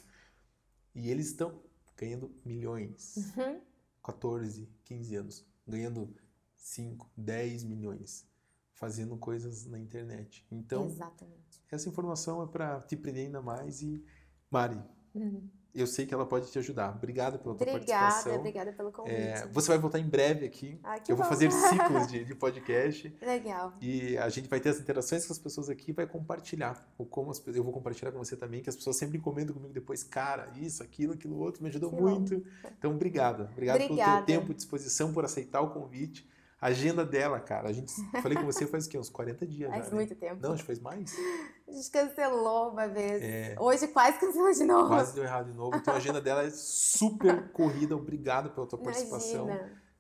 E eles estão ganhando milhões. Uhum. 14, 15 anos, ganhando 5, 10 milhões fazendo coisas na internet. Então, Exatamente. essa informação é para te prender ainda mais e Mari, uhum eu sei que ela pode te ajudar. Obrigado pela tua obrigada, participação. Obrigada pelo convite. É, você vai voltar em breve aqui. Ah, eu bom. vou fazer ciclos de, de podcast. Legal. E a gente vai ter as interações com as pessoas aqui e vai compartilhar. Ou como as, eu vou compartilhar com você também, que as pessoas sempre comentam comigo depois, cara, isso, aquilo, aquilo outro, me ajudou muito. Bom. Então, obrigado. Obrigado Obrigada. pelo teu tempo e disposição, por aceitar o convite. A agenda dela, cara, a gente falei com você faz o quê? Uns 40 dias faz já, né? muito né? tempo. Não, acho que faz mais. A gente cancelou uma vez. É, Hoje quase cancelou de novo. Quase deu errado de novo. Então a agenda dela é super corrida. Obrigado pela tua participação.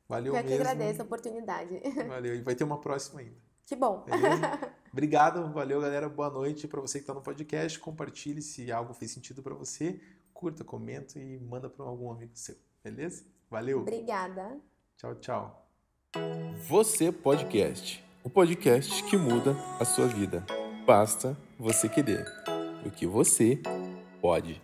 Valeu Eu mesmo. Eu que agradeço a oportunidade. Valeu. E vai ter uma próxima ainda. Que bom. Beleza? Obrigado, valeu, galera. Boa noite para você que está no podcast. Compartilhe se algo fez sentido para você. Curta, comenta e manda para algum amigo seu. Beleza? Valeu. Obrigada. Tchau, tchau. Você Podcast o podcast que muda a sua vida. Basta você querer. O que você pode.